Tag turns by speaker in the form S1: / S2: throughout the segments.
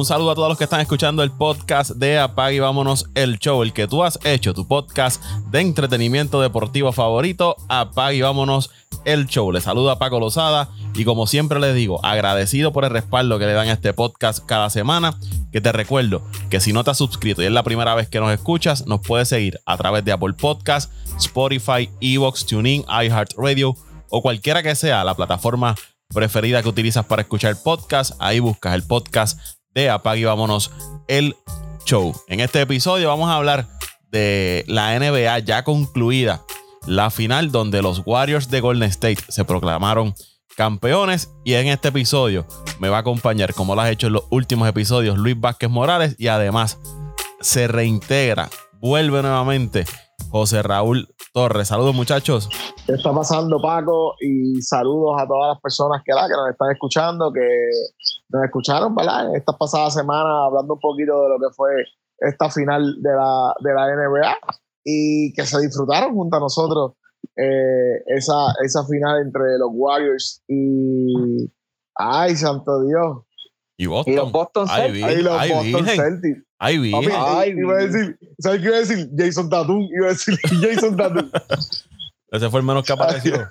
S1: Un saludo a todos los que están escuchando el podcast de Apag y Vámonos el Show, el que tú has hecho, tu podcast de entretenimiento deportivo favorito, Apag y Vámonos el Show. Les saludo a Paco Lozada y como siempre les digo, agradecido por el respaldo que le dan a este podcast cada semana, que te recuerdo que si no te has suscrito y es la primera vez que nos escuchas, nos puedes seguir a través de Apple Podcast, Spotify, Evox, TuneIn, iHeartRadio o cualquiera que sea la plataforma preferida que utilizas para escuchar podcast. Ahí buscas el podcast de Apague y Vámonos el Show. En este episodio vamos a hablar de la NBA ya concluida, la final donde los Warriors de Golden State se proclamaron campeones y en este episodio me va a acompañar, como lo has hecho en los últimos episodios, Luis Vázquez Morales y además se reintegra, vuelve nuevamente José Raúl Torres. Saludos muchachos.
S2: ¿Qué está pasando Paco? Y saludos a todas las personas que, que nos están escuchando, que nos escucharon, ¿verdad? Esta pasada semana hablando un poquito de lo que fue esta final de la, de la NBA y que se disfrutaron junto a nosotros eh, esa, esa final entre los Warriors y... ¡Ay, santo Dios!
S1: Y, Boston.
S3: y los Boston
S2: Celtics. Ay, los Boston Celtics.
S1: Ay, bien.
S2: Ay, iba a decir, ¿sabes qué iba a decir? Jason Tatum. Iba a decir Jason Tatum.
S1: Ese fue el menos que apareció.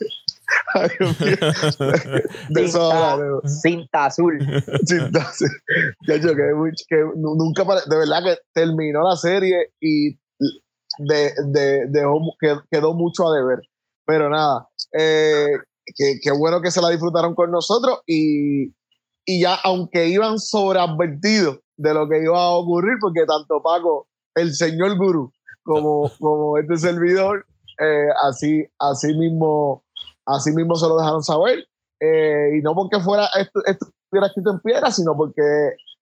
S2: Ay, Dios mío. De eso hablaremos.
S3: Cinta azul.
S2: Cinta azul. De hecho, que, que nunca, pare- de verdad que terminó la serie y de, de, dejó, que- quedó mucho a deber. Pero nada, eh, que bueno que se la disfrutaron con nosotros y, y ya, aunque iban sobreadvertidos de lo que iba a ocurrir, porque tanto Paco, el señor gurú, como, como este servidor, eh, así, así mismo, así mismo se lo dejaron saber. Eh, y no porque fuera esto, esto estuviera escrito en piedra, sino porque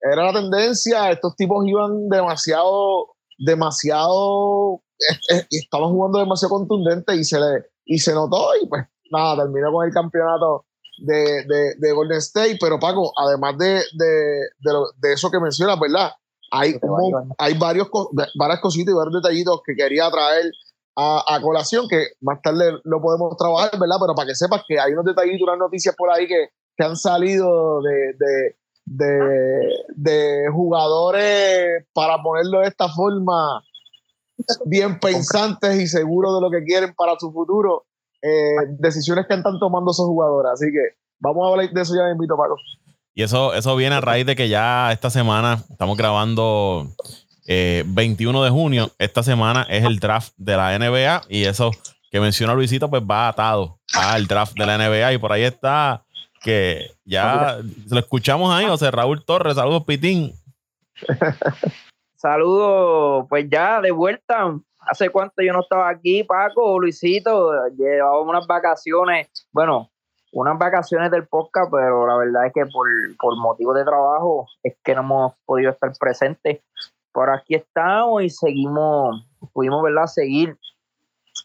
S2: era la tendencia, estos tipos iban demasiado, demasiado, estaban jugando demasiado contundente y se le, y se notó y pues nada, terminó con el campeonato de, de, de Golden State, pero Paco, además de, de, de, lo- de eso que mencionas, ¿verdad? Hay,
S3: vaya.
S2: hay varios, varias cositas y varios detallitos que quería traer a, colación, que más tarde lo podemos trabajar, ¿verdad? Pero para que sepas que hay unos detallitos, unas noticias por ahí que, que han salido de, de, de, de jugadores, para ponerlo de esta forma, bien pensantes y seguros de lo que quieren para su futuro, eh, decisiones que están tomando esos jugadores. Así que vamos a hablar de eso ya, me invito, Paco.
S1: Y eso, eso viene a raíz de que ya esta semana estamos grabando eh, 21 de junio. Esta semana es el draft de la NBA y eso que menciona Luisito, pues va atado al draft de la NBA. Y por ahí está que ya lo escuchamos ahí, José Raúl Torres. Saludos, Pitín.
S3: Saludos, pues ya de vuelta. ¿Hace cuánto yo no estaba aquí, Paco, Luisito? Llevaba unas vacaciones, bueno, unas vacaciones del podcast, pero la verdad es que por, por motivos de trabajo es que no hemos podido estar presentes. Por aquí estamos y seguimos, pudimos, ¿verdad? Seguir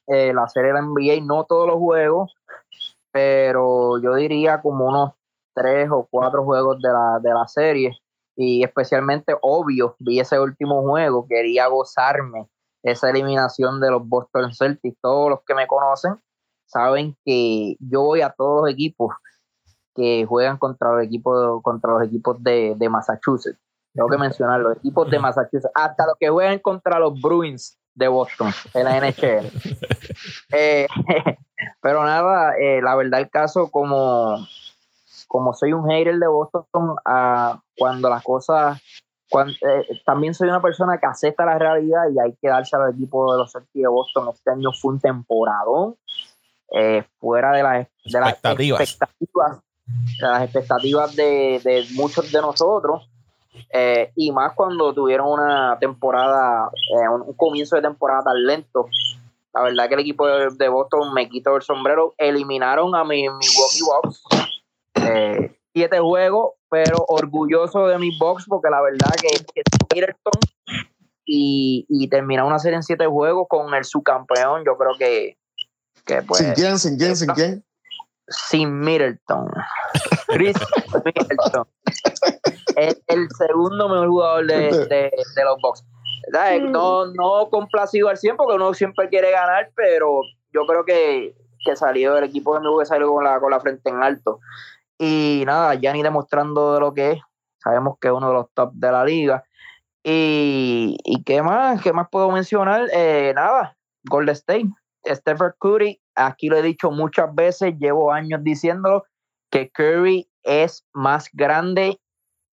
S3: eh, la serie de la NBA, no todos los juegos, pero yo diría como unos tres o cuatro juegos de la, de la serie y especialmente obvio, vi ese último juego, quería gozarme esa eliminación de los Boston Celtics. Todos los que me conocen saben que yo voy a todos los equipos que juegan contra los equipos contra los equipos de, de Massachusetts. Tengo que mencionar los equipos de Massachusetts, hasta los que juegan contra los Bruins de Boston en la NHL. Eh, pero nada, eh, la verdad el caso como como soy un hater de Boston, ah, cuando las cosas, cuan- eh, también soy una persona que acepta la realidad y hay que darse al equipo de los Celtics de Boston. Este año fue un temporadón eh, fuera de las, de las
S1: Expectativas.
S3: expectativas, de las expectativas de, de muchos de nosotros. Eh, y más cuando tuvieron una temporada, eh, un, un comienzo de temporada tan lento. La verdad que el equipo de, de Boston me quitó el sombrero. Eliminaron a mi Milwaukee Bucks eh, siete juegos, pero orgulloso de mi box porque la verdad que, que Middleton y, y terminar una serie en siete juegos con el subcampeón, yo creo que, que pues
S2: ¿Sin quién? ¿Sin quién? ¿Sin quién?
S3: sin Middleton. Chris Middleton. Es el segundo mejor jugador de, de, de los Bucks. ¿Verdad? No, no complacido al 100 porque uno siempre quiere ganar, pero yo creo que, que salió el equipo de Milwaukee salió con la, con la frente en alto. Y nada, Gianni demostrando de lo que es. sabemos que es uno de los top de la liga. Y, y qué más, qué más puedo mencionar, eh, nada, Golden State, Stephen Curry, aquí lo he dicho muchas veces, llevo años diciéndolo, que Curry es más grande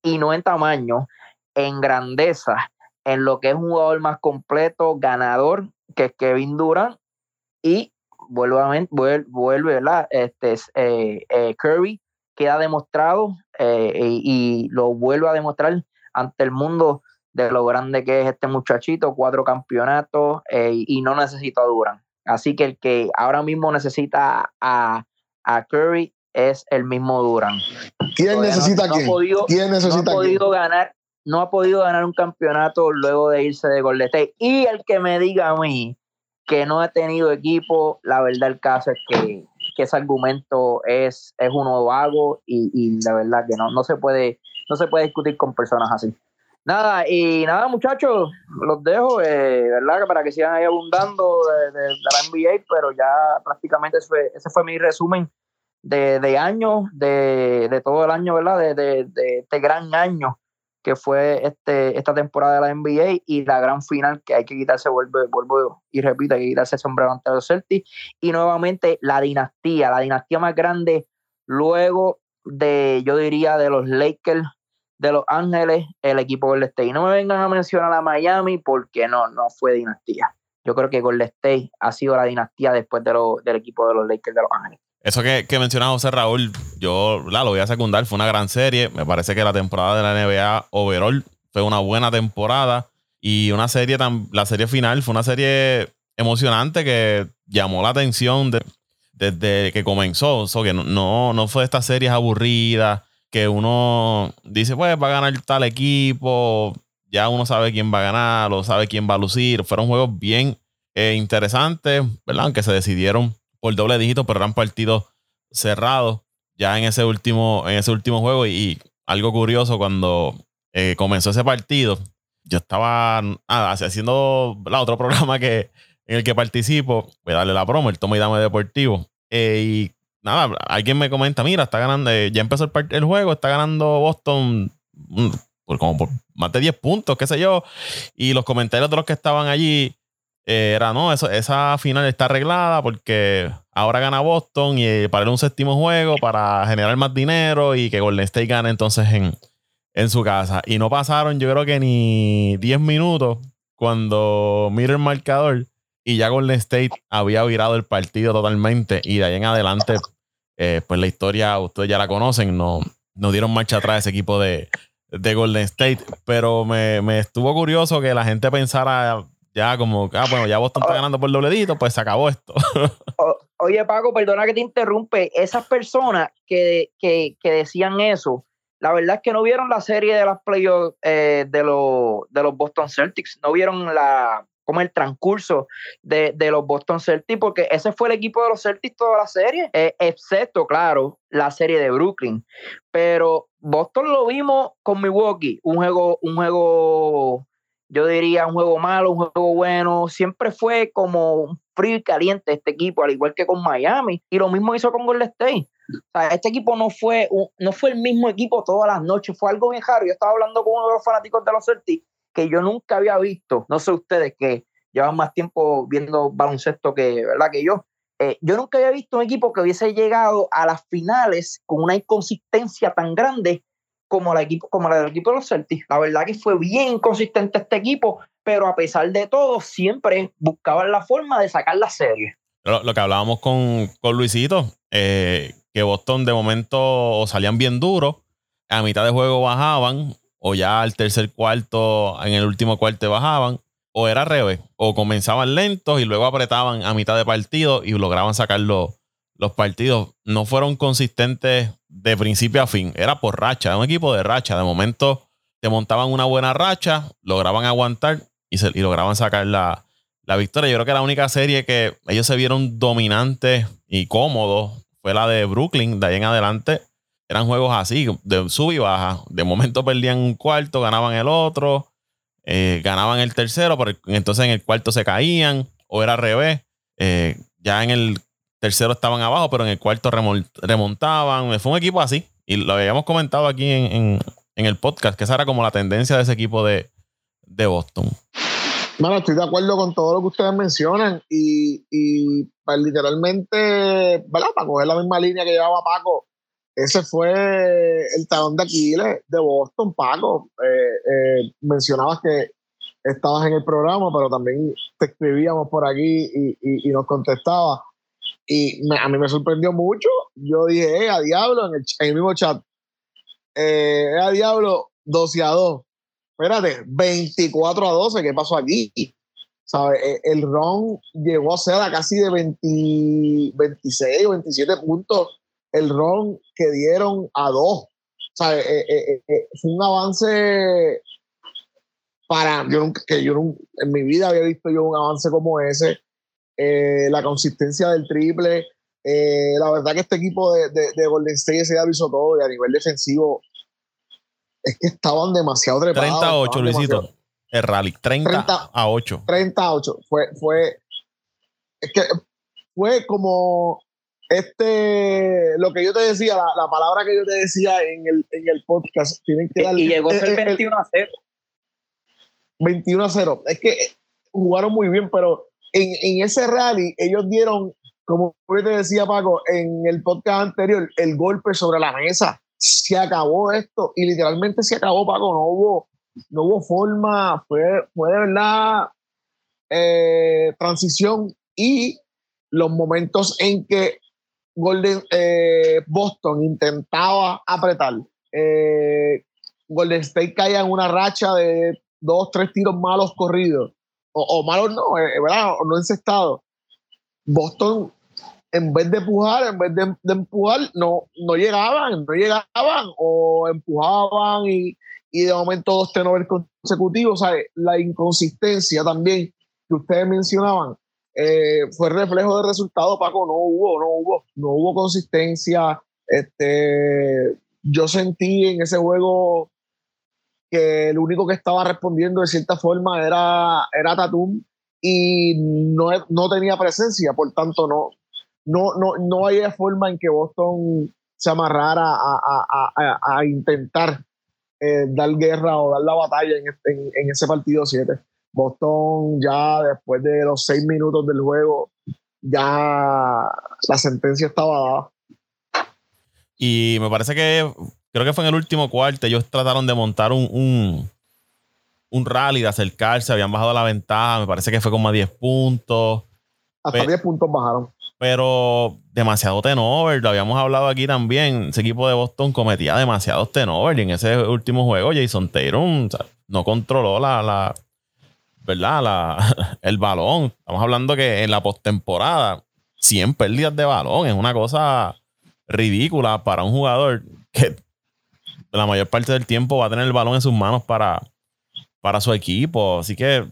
S3: y no en tamaño, en grandeza, en lo que es un jugador más completo, ganador que Kevin Durant y vuelve, vuelve, vuelve ¿verdad? Este, eh, eh, Curry queda demostrado eh, y, lo vuelve a demostrar ante el mundo de lo grande que es este muchachito, cuatro campeonatos y no necesita a Durant. Así que el que ahora mismo necesita a, a Curry es el mismo Durant.
S2: ¿Quién necesita
S3: no,
S2: quién?
S3: Ha podido,
S2: ¿Quién necesita
S3: no ha podido ganar, no ha podido ganar un campeonato luego de irse de Golden State. Y el que me diga a mí que no ha tenido equipo, la verdad el caso es que, que ese argumento es, es uno vago y, y, la verdad que no, no se puede, no se puede discutir con personas así. Nada, y nada, muchachos, los dejo, eh, ¿verdad? Para que sigan ahí abundando de, de, de, la NBA, pero ya prácticamente ese fue, ese fue mi resumen de, de años, de, de, todo el año, ¿verdad? De, de, este gran año que fue este, esta temporada de la NBA y la gran final que hay que quitarse, vuelvo, vuelvo y repito, hay que quitarse el sombrero ante los Celtics. Y nuevamente la dinastía, la dinastía más grande luego de, yo diría, de los Lakers de Los Ángeles, el equipo Golden State. No me vengan a mencionar a Miami porque no, no fue dinastía. Yo creo que Golden State ha sido la dinastía después de lo, del equipo de los Lakers de Los Ángeles.
S1: Eso que, que mencionaba José Raúl, yo la, lo voy a secundar, fue una gran serie. Me parece que la temporada de la NBA overall fue una buena temporada y una serie tan, la serie final fue una serie emocionante que llamó la atención de, desde que comenzó. Que no, no, no fue de estas series aburridas que uno dice, pues va a ganar tal equipo, ya uno sabe quién va a ganar, o sabe quién va a lucir. Fueron juegos bien eh, interesantes, ¿verdad? Aunque se decidieron por doble dígito, pero eran partidos cerrados ya en ese último, en ese último juego. Y, algo curioso, cuando eh, comenzó ese partido, yo estaba ah, haciendo la otro programa que, en el que participo, voy a darle la promo, el Toma y Dame Deportivo. Eh, y nada, alguien me comenta, mira, está ganando, eh, ya empezó el, el, juego, está ganando Boston mm, por como por más de 10 puntos, qué sé yo. Y los comentarios de los que estaban allí eh, era, no, eso, esa final está arreglada porque ahora gana Boston y para un séptimo juego para generar más dinero y que Golden State gane entonces en, en su casa. Y no pasaron, yo creo que ni 10 minutos cuando miro el marcador y ya Golden State había virado el partido totalmente y de ahí en adelante, eh, pues la historia ustedes ya la conocen, no, no dieron marcha atrás ese equipo de, de Golden State, pero me, me, estuvo curioso que la gente pensara ya como, ah, bueno, ya Boston está ganando por dobledito, pues se acabó esto.
S3: Oye, Paco, perdona que te interrumpe, esas personas que, que, que decían eso, la verdad es que no vieron la serie de las playoffs eh, de, los, de los Boston Celtics, no vieron la como el transcurso de, de, los Boston Celtics, porque ese fue el equipo de los Celtics toda la serie, eh, excepto, claro, la serie de Brooklyn. Pero Boston lo vimos con Milwaukee, un juego, un juego, yo diría, un juego malo, un juego bueno, siempre fue como frío y caliente este equipo, al igual que con Miami, y lo mismo hizo con Golden State. O sea, este equipo no fue, un, no fue el mismo equipo todas las noches, fue algo bien raro. Yo estaba hablando con uno de los fanáticos de los Celtics que yo nunca había visto, no sé ustedes que llevan más tiempo viendo baloncesto que, ¿verdad? que yo, eh, yo nunca había visto un equipo que hubiese llegado a las finales con una inconsistencia tan grande como la, equipo, como la del equipo de los Celtics. La verdad que fue bien inconsistente este equipo, pero a pesar de todo, siempre buscaban la forma de sacar la serie.
S1: Lo, que hablábamos con, con Luisito, eh, que Boston de momento salían bien duros, a mitad de juego bajaban, o ya al tercer cuarto, en el último cuarto bajaban, o era revés, o comenzaban lentos y luego apretaban a mitad de partido y lograban sacar los, partidos. No fueron consistentes de principio a fin, era por racha, era un equipo de racha. De momento te montaban una buena racha, lograban aguantar y, se, y lograban sacar la, la victoria. Yo creo que la única serie que ellos se vieron dominantes y cómodos fue la de Brooklyn. De ahí en adelante eran juegos así, de sub y baja. De momento perdían un cuarto, ganaban el otro, eh, ganaban el tercero, pero entonces en el cuarto se caían, o era al revés. Eh, ya en el tercero estaban abajo, pero en el cuarto remontaban. Fue un equipo así. Y lo habíamos comentado aquí en, en, el podcast, que esa era como la tendencia de ese equipo de, de Boston.
S2: Bueno, estoy de acuerdo con todo lo que ustedes mencionan y, y pues, literalmente, ¿verdad? Para coger la misma línea que llevaba Paco, ese fue el talón de Aquiles de Boston, Paco. Eh, eh, mencionabas que estabas en el programa, pero también te escribíamos por aquí y, y nos contestabas. Y a mí me sorprendió mucho. Yo dije, eh, a diablo, en el, en el mismo chat, eh, a diablo, 12 a 2 espérate, 24 a 12, ¿qué pasó aquí? ¿Sabe? E, el RON llegó a ser a casi de 26 o 27 puntos el RON que dieron a 2. ¿Sabe? E, e, fue un avance para yo nunca, que yo en mi vida había visto yo un avance como ese. Eh, la consistencia del triple. Eh, la verdad que este equipo de, de, de Golden State día lo hizo todo y a nivel defensivo es que estaban demasiado trepados.
S1: 30 a 8, Luisito. El rally, 30, a 8.
S2: 30 a 8. Fue, fue, es que fue como este, lo que yo te decía, la, la palabra que yo te decía en el, en el podcast, tienen que
S3: darle, Y llegó a ser 21 a 0.
S2: 21 a 0. Es que jugaron muy bien, pero en, en ese rally ellos dieron, como te decía Paco, en el podcast anterior, el golpe sobre la mesa. Se acabó esto y literalmente se acabó, Paco, no hubo, no hubo forma, fue, fue de verdad eh, transición y los momentos en que Golden, eh, Boston intentaba apretar, eh, Golden State caía en una racha de dos, tres tiros malos corridos, o, o malos no, ¿verdad? O no encestados. Boston en vez de empujar, en vez de, empujar, no, no llegaban, no llegaban, o empujaban y, y de momento dos tenovers consecutivos. ¿sabes? La inconsistencia también que ustedes mencionaban eh, fue reflejo de resultado, Paco. No hubo, no hubo, no hubo consistencia. Este, yo sentí en ese juego que el único que estaba respondiendo de cierta forma era, era Tatum y no, no tenía presencia, por tanto no, no, no, no hay forma en que Boston se amarrara a, intentar eh, dar guerra o dar la batalla en, ese partido 7. Boston ya después de los seis minutos del juego, ya la sentencia estaba dada.
S1: Y me parece que, creo que fue en el último cuarto, ellos trataron de montar un, un, rally, de acercarse, habían bajado la ventaja, me parece que fue como a 10 puntos.
S2: Hasta 10 puntos bajaron
S1: pero demasiado tenover. Lo habíamos hablado aquí también. Ese equipo de Boston cometía demasiados tenover. Y en ese último juego, Jason Tatum no controló la, la ¿verdad? La, el balón. Estamos hablando que en la postemporada, 100 pérdidas de balón es una cosa ridícula para un jugador que la mayor parte del tiempo va a tener el balón en sus manos para, para su equipo. Así que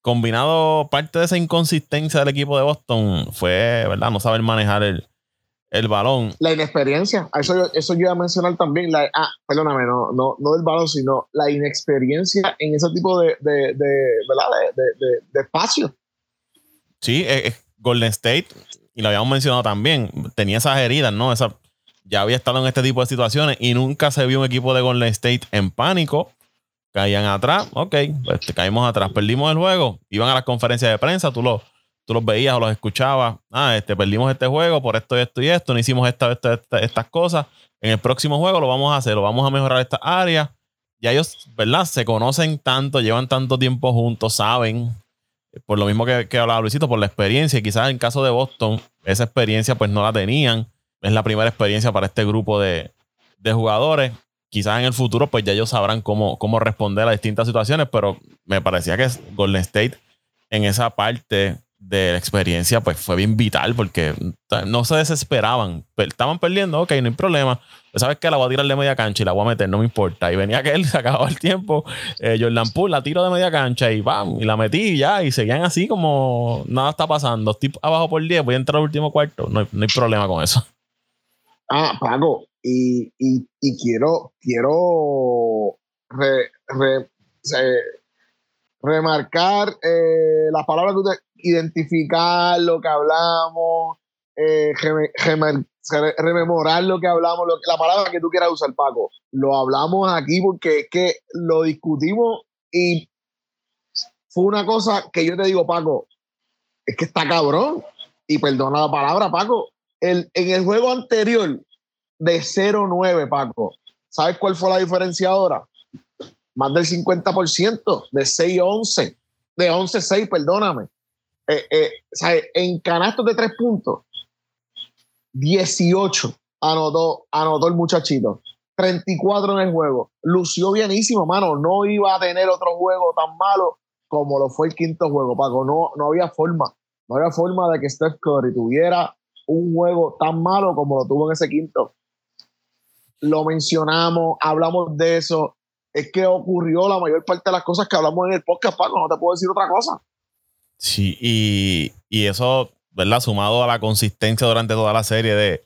S1: combinado parte de esa inconsistencia del equipo de Boston fue, ¿verdad? No saber manejar el, balón.
S2: La inexperiencia, eso, eso yo iba a mencionar también. La, ah, perdóname, no, no, no del balón, sino la inexperiencia en ese tipo de, de, ¿verdad? de, espacio.
S1: Sí, eh, Golden State, y lo habíamos mencionado también, tenía esas heridas, ¿no? Esa, ya había estado en este tipo de situaciones y nunca se vio un equipo de Golden State en pánico. Caían atrás, ok, pues caímos atrás, perdimos el juego, iban a las conferencias de prensa, tú los, tú los veías o los escuchabas, ah, este, perdimos este juego por esto esto y esto, no hicimos esta, estas cosas, en el próximo juego lo vamos a hacer, lo vamos a mejorar esta área, ya ellos, ¿verdad? Se conocen tanto, llevan tanto tiempo juntos, saben, por lo mismo que, que hablaba Luisito, por la experiencia, quizás en caso de Boston, esa experiencia pues no la tenían, es la primera experiencia para este grupo de, de jugadores quizás en el futuro pues ya ellos sabrán cómo, cómo responder a distintas situaciones, pero me parecía que Golden State en esa parte de la experiencia pues fue bien vital porque no se desesperaban. Estaban perdiendo, ok, no hay problema. Sabes que la voy a tirar de media cancha y la voy a meter, no me importa. Y venía que él se acababa el tiempo. Eh, Jordan Poole la tiro de media cancha y bam, y la metí ya. Y seguían así como nada está pasando. Estoy abajo por 10, voy a entrar al último cuarto. No hay, no hay problema con eso.
S2: Ah, Paco, y, y, quiero, quiero re, remarcar eh, las palabras que usted, identificar lo que hablamos, eh, rememorar lo que hablamos, la palabra que tú quieras usar, Paco. Lo hablamos aquí porque es que lo discutimos y fue una cosa que yo te digo, Paco, es que está cabrón. Y perdona la palabra, Paco. El, en el juego anterior de 0-9, Paco, ¿sabes cuál fue la diferencia ahora? Más del 50%, de 6-11, de 11-6, perdóname. Eh, eh, en canastos de tres puntos, 18 anotó, anotó el muchachito. 34 en el juego. Lució bienísimo, mano. No iba a tener otro juego tan malo como lo fue el quinto juego, Paco. No, no había forma. No había forma de que Steph Curry tuviera un juego tan malo como lo tuvo en ese quinto. Lo mencionamos, hablamos de eso. Es que ocurrió la mayor parte de las cosas que hablamos en el podcast, Paco. No te puedo decir otra cosa.
S1: Sí, y, y eso ¿verdad? Sumado a la consistencia durante toda la serie de,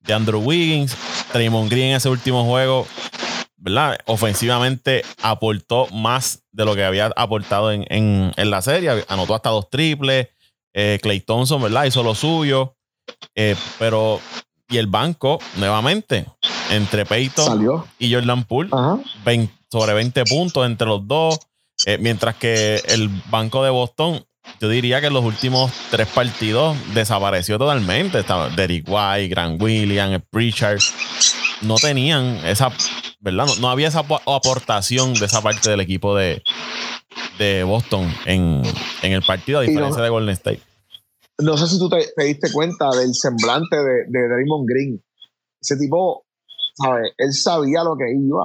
S1: de Andrew Wiggins, Draymond Green en ese último juego, ¿verdad? Ofensivamente aportó más de lo que había aportado en, en, la serie. Anotó hasta dos triples. Eh, Clay Thompson, ¿verdad? Hizo lo suyo. Eh, pero, y el banco, nuevamente, entre Peyton y Jordan Poole, sobre 20 puntos entre los dos. Eh, mientras que el banco de Boston yo diría que en los últimos tres partidos desapareció totalmente. Estaba Derek White, Grant Williams, Pritchard. No tenían esa, ¿verdad? No, había esa aportación de esa parte del equipo de, de Boston en, el partido, a diferencia de Golden State.
S2: No sé si tú te, diste cuenta del semblante de, de Draymond Green. Ese tipo, ¿sabes? Él sabía lo que iba.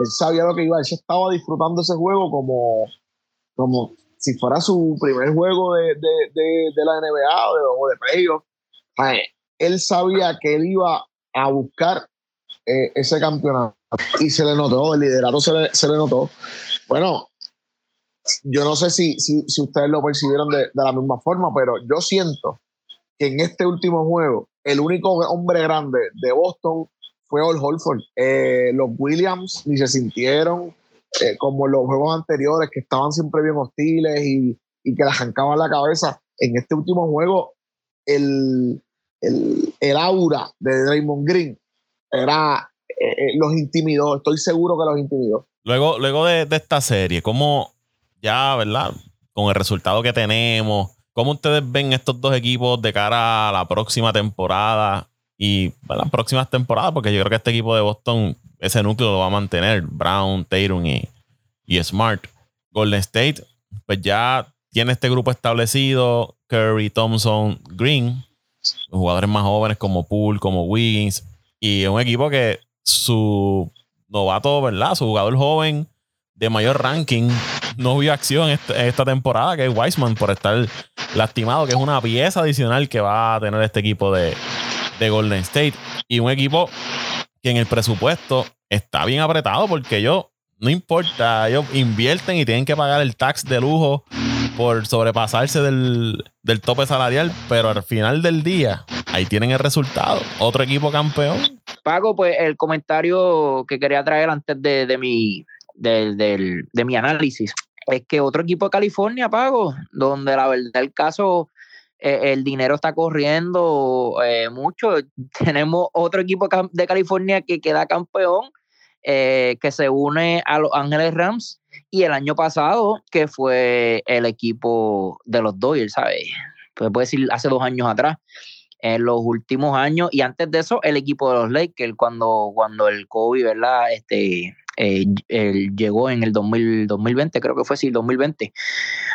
S2: Él sabía lo que iba. Él se estaba disfrutando ese juego como, como si fuera su primer juego de, la NBA o de, playoff, él sabía que él iba a buscar eh, ese campeonato y se le notó, el liderato se le, notó. Bueno, yo no sé si, si, ustedes lo percibieron de, la misma forma, pero yo siento que en este último juego, el único hombre grande de Boston fue Al Holford. Eh, los Williams ni se sintieron, eh, como los juegos anteriores, que estaban siempre bien hostiles y, que la arrancaban la cabeza. En este último juego, el, el, aura de Draymond Green era, eh, eh, los intimidó, estoy seguro que los intimidó.
S1: Luego, luego de, esta serie, ¿cómo ya, verdad? Con el resultado que tenemos, ¿cómo ustedes ven estos dos equipos de cara a la próxima temporada? Y las próximas temporadas, porque yo creo que este equipo de Boston ese núcleo lo va a mantener Brown, Tatum y, y Smart. Golden State, pues ya tiene este grupo establecido, Curry, Thompson, Green, jugadores más jóvenes como Poole, como Wiggins, y un equipo que su novato, ¿verdad? Su jugador joven de mayor ranking no vio acción esta, temporada, que es Wiseman, por estar lastimado, que es una pieza adicional que va a tener este equipo de, de Golden State. Y un equipo que en el presupuesto está bien apretado porque ellos, no importa, ellos invierten y tienen que pagar el tax de lujo por sobrepasarse del, tope salarial, pero al final del día, ahí tienen el resultado. Otro equipo campeón.
S3: Pago, pues el comentario que quería traer antes de, mi, de, de mi análisis es que otro equipo de California, Pago, donde la verdad el caso eh, el dinero está corriendo eh, mucho. Tenemos otro equipo de California que queda campeón, eh, que se une a Los Ángeles Rams, y el año pasado, que fue el equipo de los Dodgers, ¿sabes? Pues puede decir hace dos años atrás. En los últimos años, y antes de eso, el equipo de los Lakers, cuando, cuando el COVID, ¿verdad? Este, eh, llegó en el 2020, creo que fue sí, 2020.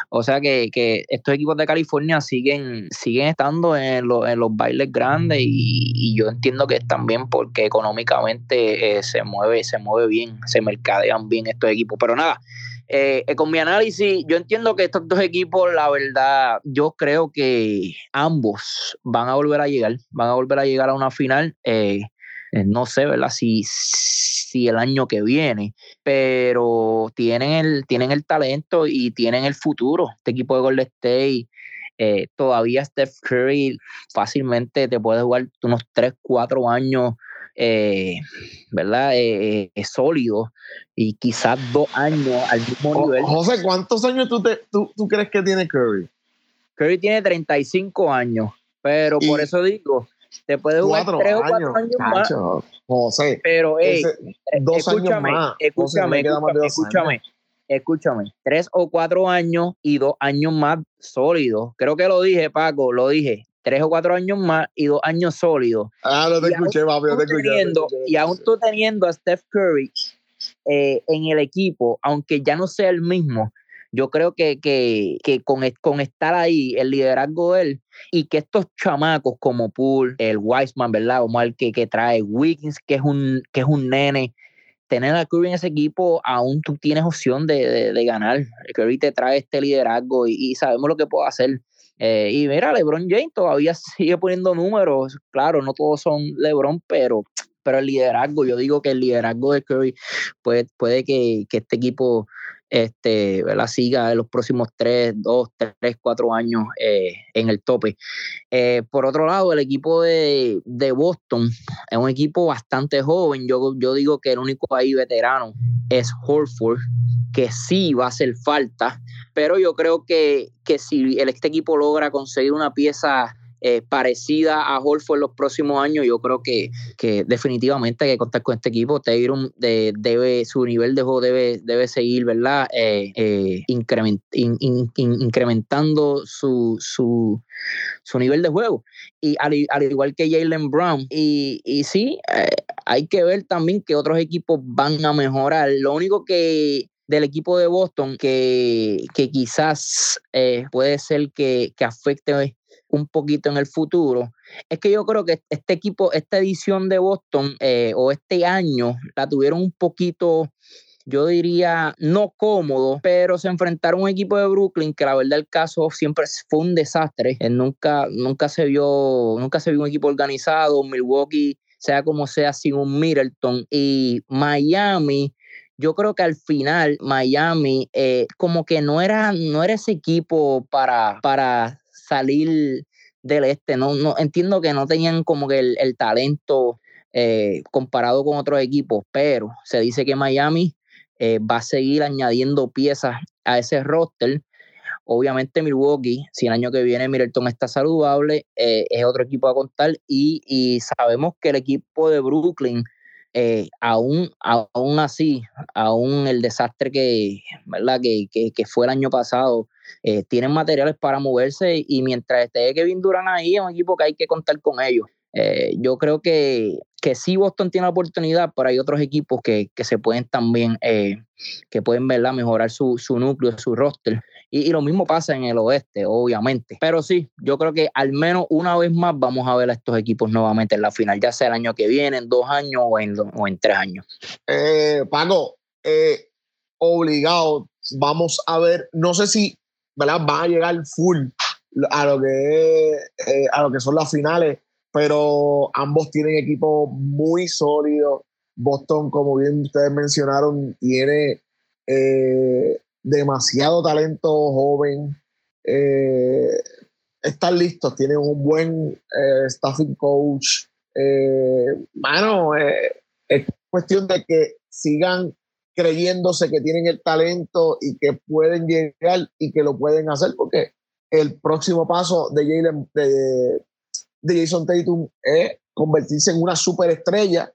S3: O sea que, estos equipos de California siguen, siguen estando en, los bailes grandes y, yo entiendo que es también porque económicamente eh, se mueve, se mueve bien, se mercadean bien estos equipos. Pero nada, eh, con mi análisis, yo entiendo que estos dos equipos, la verdad, yo creo que ambos van a volver a llegar, van a volver a llegar a una final. no sé, ¿verdad? Si, si el año que viene, pero tienen el, tienen el talento y tienen el futuro. Este equipo de Golden State, eh, todavía Steph Curry fácilmente te puede jugar unos 3, 4 años, eh, ¿verdad? Eh, sólido y quizás dos años al mismo nivel.
S2: José, ¿cuántos años tú, tú, crees que tiene Curry?
S3: Curry tiene 35 años, pero por eso digo te puede jugar tres o cuatro años, más.
S2: José,
S3: pero hey, dos escúchame, años más. Escúchame, escúchame, escúchame, escúchame, tres o cuatro años y dos años más sólidos. Creo que lo dije, Paco, lo dije. Tres o cuatro años más y dos años sólidos.
S2: Ah, no te escuché, papi, no te escuché.
S3: Y aún tú teniendo a Steph Curry eh, en el equipo, aunque ya no sea el mismo, yo creo que, que, que con, con, estar ahí, el liderazgo de él, y que estos chamacos como Poole, el Wiseman, ¿verdad? Como el que, que trae Wiggins, que es un, que es un nene, tener a Curry en ese equipo, aún tú tienes opción de, de, ganar. Curry te trae este liderazgo y, sabemos lo que puede hacer. Eh, y mira, LeBron James todavía sigue poniendo números. Claro, no todos son LeBron, pero, pero el liderazgo, yo digo que el liderazgo de Curry puede, puede que, que este equipo este, ¿verdad? siga en los próximos 3, 2, 3, 4 años eh, en el tope. Eh, por otro lado, el equipo de, de, Boston es un equipo bastante joven. Yo, yo digo que el único ahí veterano es Horford, que sí va a hacer falta, pero yo creo que, que si este equipo logra conseguir una pieza eh, parecida a Horford en los próximos años, yo creo que, que definitivamente hay que contar con este equipo. De, debe, su nivel de juego debe, debe seguir, ¿verdad? Eh, eh, incrementando su, su, su, nivel de juego. Y al, igual que Jalen Brown. Y, y sí, hay que ver también que otros equipos van a mejorar. Lo único que del equipo de Boston que, que quizás puede ser que, que afecte un poquito en el futuro, es que yo creo que este equipo, esta edición de Boston eh, o este año la tuvieron un poquito, yo diría, no cómodo, pero se enfrentaron a un equipo de Brooklyn que la verdad el caso siempre fue un desastre. Eh, nunca, nunca, se vio, nunca se vio un equipo organizado, Milwaukee, sea como sea, sin un Middleton y Miami yo creo que al final Miami eh, como que no era, no era ese equipo para, para salir del este. No, no, entiendo que no tenían como que el, talento eh, comparado con otros equipos, pero se dice que Miami eh, va a seguir añadiendo piezas a ese roster. Obviamente Milwaukee, si el año que viene Middleton está saludable, eh, es otro equipo a contar y, y, sabemos que el equipo de Brooklyn, aún, aún así, aún el desastre que, ¿verdad? Que, que, que fue el año pasado, eh, tienen materiales para moverse y mientras esté Kevin Durant ahí, es un equipo que hay que contar con ellos. Eh, yo creo que, que sí Boston tiene la oportunidad, pero hay otros equipos que, se pueden también, eh, que pueden verla mejorar su, núcleo, su roster. Y, lo mismo pasa en el oeste, obviamente. Pero sí, yo creo que al menos una vez más vamos a ver a estos equipos nuevamente en la final, ya sea el año que viene, en dos años o en, tres años.
S2: Paco, obligado, vamos a ver, no sé si ¿verdad? Van a llegar full a lo que, eh, a lo que son las finales, pero ambos tienen equipos muy sólidos. Boston, como bien ustedes mencionaron, tiene eh, demasiado talento joven. Eh, están listos, tienen un buen staffing coach. Bueno, es cuestión de que sigan creyéndose que tienen el talento y que pueden llegar y que lo pueden hacer, porque el próximo paso de, Jalen, de, Jason Tatum es convertirse en una superestrella,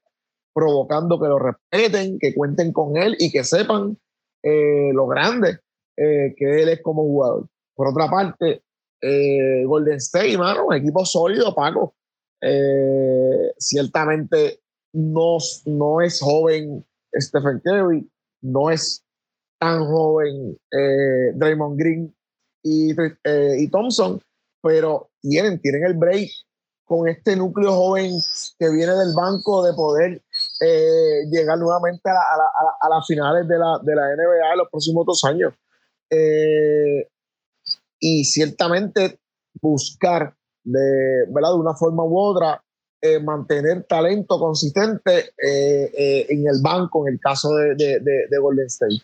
S2: provocando que lo respeten, que cuenten con él y que sepan eh, lo grande eh, que él es como jugador. Por otra parte, eh, Golden State, mano, un equipo sólido, Paco. ciertamente no, no es joven Stephen Curry, no es tan joven eh, Draymond Green y, eh, y, Thompson, pero tienen, tienen el break con este núcleo joven que viene del banco de poder eh, llegar nuevamente a, las finales de la, de la NBA en los próximos dos años. y ciertamente buscar de, ¿verdad? de una forma u otra eh, mantener talento consistente eh, eh, en el banco, en el caso de, de, Golden State.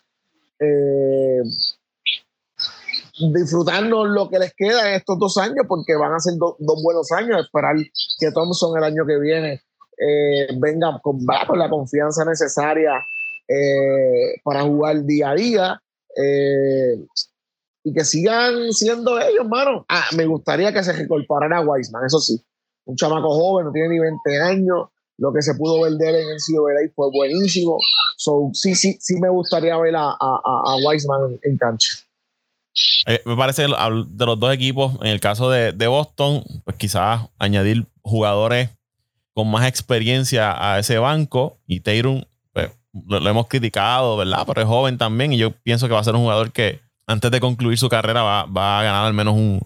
S2: disfrutarnos lo que les queda en estos dos años, porque van a ser dos buenos años, esperar que Thompson el año que viene venga con, la confianza necesaria para jugar día a día. y que sigan siendo ellos, mano. Ah, me gustaría que se incorporara a Wiseman, eso sí un chamaco joven, no tiene ni 20 años. Lo que se pudo ver de él en el CWA fue buenísimo. So, sí, sí, sí me gustaría ver a, a, a Wiseman en, cancha.
S1: Eh, me parece de los dos equipos, en el caso de, de Boston, pues quizás añadir jugadores con más experiencia a ese banco y Tatum pues, lo, hemos criticado, ¿verdad? Pero es joven también y yo pienso que va a ser un jugador que antes de concluir su carrera va, va a ganar al menos un,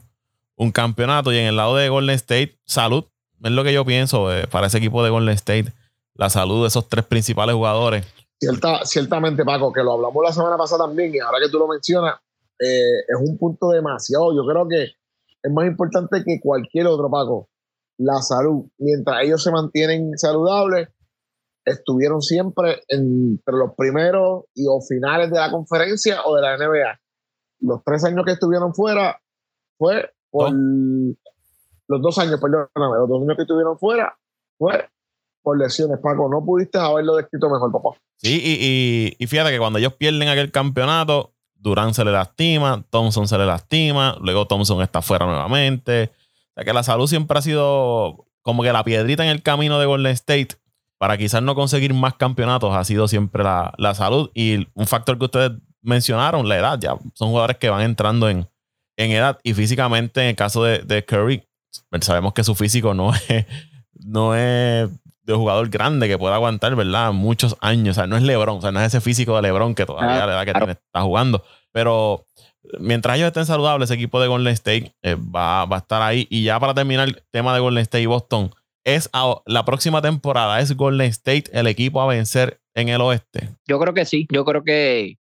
S1: un campeonato. Y en el lado de Golden State, salud. Es lo que yo pienso eh, para ese equipo de Golden State. La salud de esos tres principales jugadores.
S2: Cierta, ciertamente, Paco, que lo hablamos la semana pasada también, y ahora que tú lo mencionas, eh, es un punto demasiado. Yo creo que es más importante que cualquier otro, Paco. La salud. Mientras ellos se mantienen saludables, estuvieron siempre entre los primeros y o finales de la conferencia o de la NBA. Los tres años que estuvieron fuera fue por los dos años, perdóname, los dos años que estuvieron fuera fue por lesiones, Paco. No pudiste haberlo descrito mejor, papá.
S1: Sí, y, y, fíjate que cuando ellos pierden aquel campeonato, Durán se le lastima, Thompson se le lastima, luego Thompson está fuera nuevamente. O sea que la salud siempre ha sido como que la piedrita en el camino de Golden State para quizás no conseguir más campeonatos ha sido siempre la, la salud. Y un factor que ustedes mencionaron, la edad, ya son jugadores que van entrando en, en edad y físicamente, en el caso de, Curry, sabemos que su físico no es, no es de jugador grande que pueda aguantar, ¿verdad? Muchos años. O sea, no es LeBron, o sea, no es ese físico de LeBron que todavía la edad que tiene, está jugando. Pero mientras ellos estén saludables, ese equipo de Golden State eh, va, a estar ahí. Y ya para terminar el tema de Golden State y Boston, es la próxima temporada, ¿es Golden State el equipo a vencer en el oeste?
S3: Yo creo que sí. Yo creo que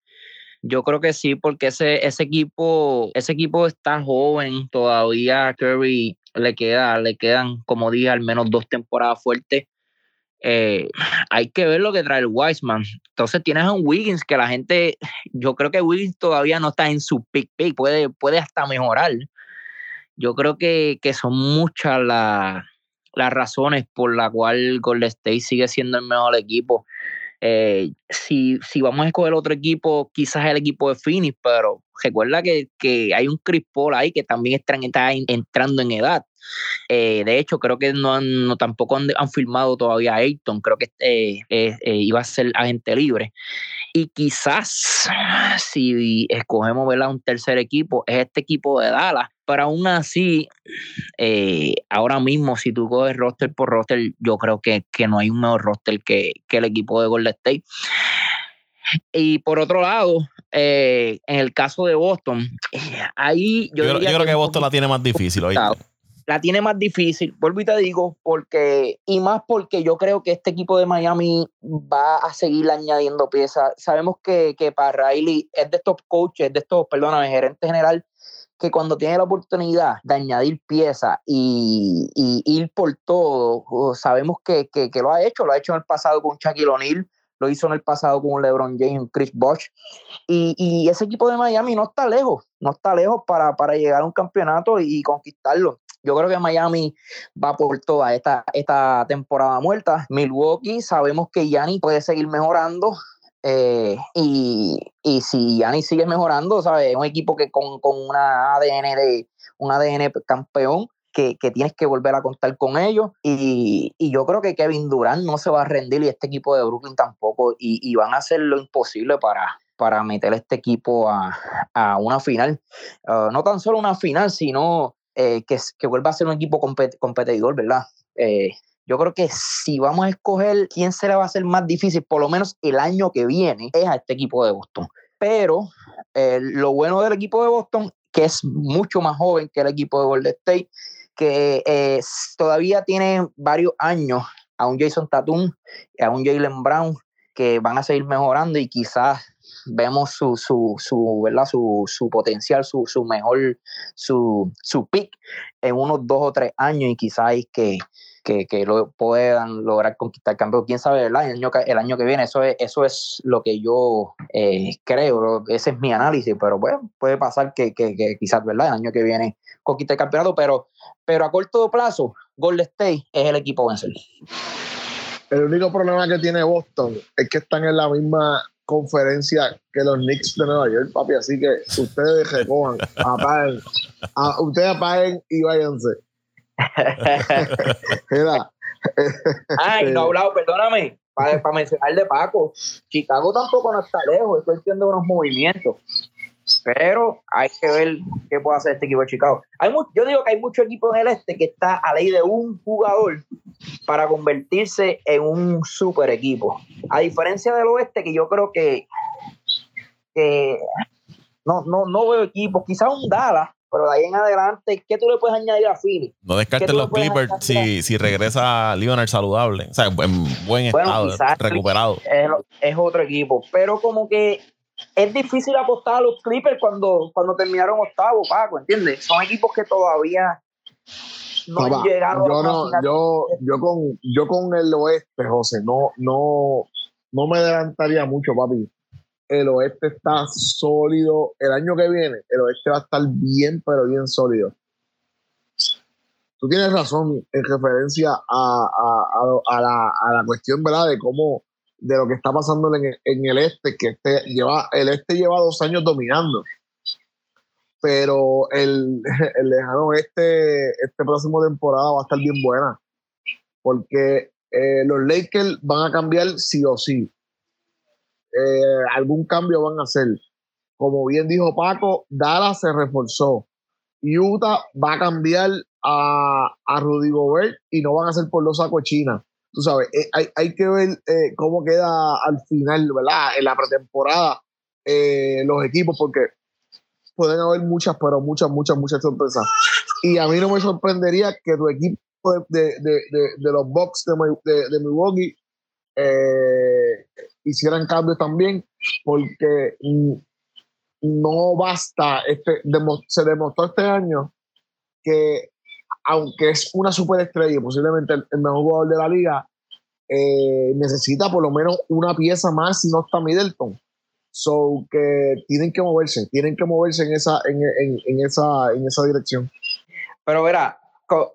S3: yo creo que sí, porque ese, ese equipo, ese equipo está joven, todavía Curry le queda, le quedan, como dije, al menos dos temporadas fuertes. Eh, hay que ver lo que trae el Wiseman. Entonces tienes a un Wiggins que la gente, yo creo que Wiggins todavía no está en su pick pick, puede, puede hasta mejorar. Yo creo que, que son muchas las razones por las cuales Golden State sigue siendo el mejor equipo. Eh, si, si vamos a escoger otro equipo, quizás el equipo de Phoenix, pero recuerda que, que hay un Chris Paul ahí que también está, entrando en edad. Eh, de hecho, creo que no, no tampoco han, han, firmado todavía a Ayton, creo que eh, iba a ser agente libre. Y quizás si escogemos ¿verdad? un tercer equipo, es este equipo de Dallas. Pero aún así, eh, ahora mismo, si tú coges roster por roster, yo creo que, no hay un mejor roster que, el equipo de Golden State. Y por otro lado, eh, en el caso de Boston, ahí
S1: yo, yo, creo que, Boston la tiene más difícil hoy
S3: la tiene más difícil, vuelvo y te digo, porque, y más porque yo creo que este equipo de Miami va a seguir añadiendo piezas. Sabemos que, que para Riley es de estos coaches, de estos, perdóname, gerente general, que cuando tiene la oportunidad de añadir piezas y, ir por todo, sabemos que, que, lo ha hecho, lo ha hecho en el pasado con Shaquille O'Neal, lo hizo en el pasado con LeBron James, Chris Bosh, y, ese equipo de Miami no está lejos, no está lejos para, para llegar a un campeonato y conquistarlo. Yo creo que Miami va por toda esta, esta temporada muerta. Milwaukee, sabemos que Yanni puede seguir mejorando. Eh, y, y, si Yanni sigue mejorando, ¿sabes? Es un equipo que con, con una ADN de un ADN campeón, que, que, tienes que volver a contar con ellos. Y, y, yo creo que Kevin Durant no se va a rendir y este equipo de Brooklyn tampoco. Y, van a hacer lo imposible para, para meter este equipo a, a una final. Uh, no tan solo una final, sino eh, que, que, vuelva a ser un equipo competidor, ¿verdad? Eh, yo creo que si vamos a escoger quién se le va a hacer más difícil, por lo menos el año que viene, es a este equipo de Boston. Pero eh, lo bueno del equipo de Boston, que es mucho más joven que el equipo de Golden State, que todavía tiene varios años a un Jason Tatum, a un Jalen Brown, que van a seguir mejorando y quizás vemos su, su, su, ¿verdad? su, su potencial, su, su mejor, su, su pick en unos dos o tres años y quizás que, que, que, lo puedan lograr conquistar el campeón. Quién sabe, ¿verdad? El año, el año que viene, eso es, eso es lo que yo eh, creo, ese es mi análisis, pero bueno, puede pasar que, que, que, quizás, ¿verdad? El año que viene conquista el campeonato, pero, pero a corto plazo, Golden State es el equipo vencer.
S2: El único problema que tiene Boston es que están en la misma conferencia que los Knicks de Nueva York, papi. Así que ustedes recojan, apaguen, a, ustedes apaguen y váyanse. Mira,
S3: Ay, no he hablado, perdóname, para, para mencionar de Paco. Chicago tampoco no está lejos, es cuestión de unos movimientos. Pero hay que ver qué puede hacer este equipo de Chicago. Hay mu- yo digo que hay mucho equipo en el este que está a ley de un jugador para convertirse en un super equipo. A diferencia del oeste, que yo creo que, que no, no, no veo equipos, quizás un Dallas, pero de ahí en adelante, ¿qué tú le puedes añadir a Philly?
S1: No descartes
S3: ¿Qué tú
S1: los Clippers si, si regresa Leonard saludable. O sea, en buen estado, recuperado.
S3: es, es otro equipo. Pero como que es difícil apostar a los Clippers cuando, cuando terminaron octavo, Paco, ¿entiendes? Son equipos que todavía no
S2: papá,
S3: han llegado
S2: yo
S3: a
S2: no, yo, yo con, yo con el oeste, José, no, no, no me adelantaría mucho, papi. El oeste está sólido. El año que viene, el oeste va a estar bien, pero bien sólido. Tú tienes razón en referencia a, a- a- a la, cuestión, ¿verdad? De cómo, de lo que está pasando en el este, que este lleva, el este lleva dos años dominando. Pero el, el lejano este, este próximo temporada va a estar bien buena. Porque eh, los Lakers van a cambiar sí o sí. Eh, algún cambio van a hacer. Como bien dijo Paco, Dallas se reforzó. Utah va a cambiar a, a Rudy Gobert y no van a ser por los sacos China. Tú sabes, eh, hay, hay que ver eh, cómo queda al final, ¿verdad? En la pretemporada eh, los equipos, porque pueden haber muchas, pero muchas, muchas, muchas sorpresas. Y a mí no me sorprendería que tu equipo de, de, de, de- los Bucks de, Mi- de- de Milwaukee hicieran cambios también, porque no basta, este, se demostró este año que aunque es una superestrella y posiblemente el, mejor jugador de la liga, eh, necesita por lo menos una pieza más si no está Middleton. So que tienen que moverse, tienen que moverse en esa, en, en- en esa, en esa dirección.
S3: Pero verá,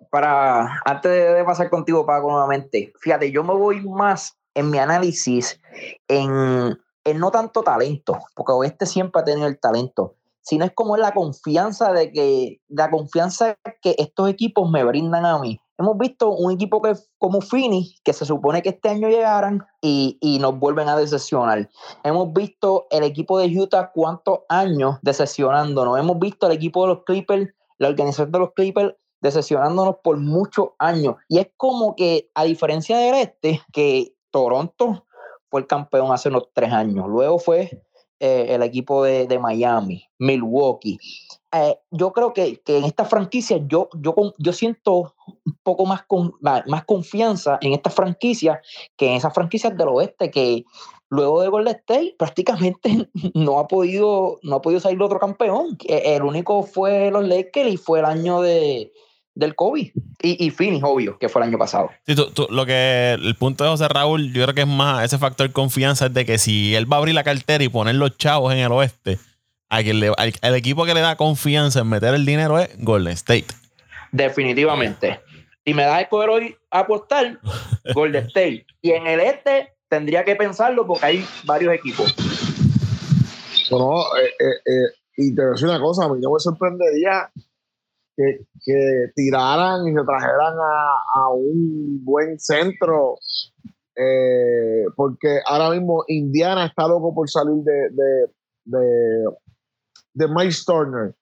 S3: para antes de pasar contigo, Paco, nuevamente, fíjate, yo me voy más en mi análisis en, en no tanto talento, porque Oeste siempre ha tenido el talento, sino es como la confianza de que, la confianza que estos equipos me brindan a mí. Hemos visto un equipo que como Fini, que se supone que este año llegaran y, y nos vuelven a decepcionar. Hemos visto el equipo de Utah cuántos años decepcionándonos. Hemos visto el equipo de los Clippers, la organización de los Clippers decepcionándonos por muchos años. Y es como que, a diferencia del este, que Toronto fue el campeón hace unos tres años. Luego fue eh, el equipo de, de Miami, Milwaukee. Eh, yo creo que, que en esta franquicia yo, yo, yo siento un poco más, con, más confianza en esta franquicia que en esas franquicias del oeste que luego de Golden State prácticamente no ha podido no ha podido salir otro campeón Eh, el único fue los Lakers y fue el año de del COVID. Y, y Phoenix obvio que fue el año pasado.
S1: Sí, tú- tú- lo que el punto de José Raúl, yo creo que es más ese factor confianza es de que si él va a abrir la cartera y poner los chavos en el oeste, a quien le- al, al equipo que le da confianza en meter el dinero es Golden State.
S3: definitivamente. Si me das a escoger hoy a apostar Golden State. Y en el este tendría que pensarlo porque hay varios equipos.
S2: Bueno, eh, eh, eh, y te voy a decir una cosa, a mí no me sorprendería que, que tiraran y se trajeran a, a un buen centro, eh, porque ahora mismo Indiana está loco por salir de, de, de, de Miles Turner.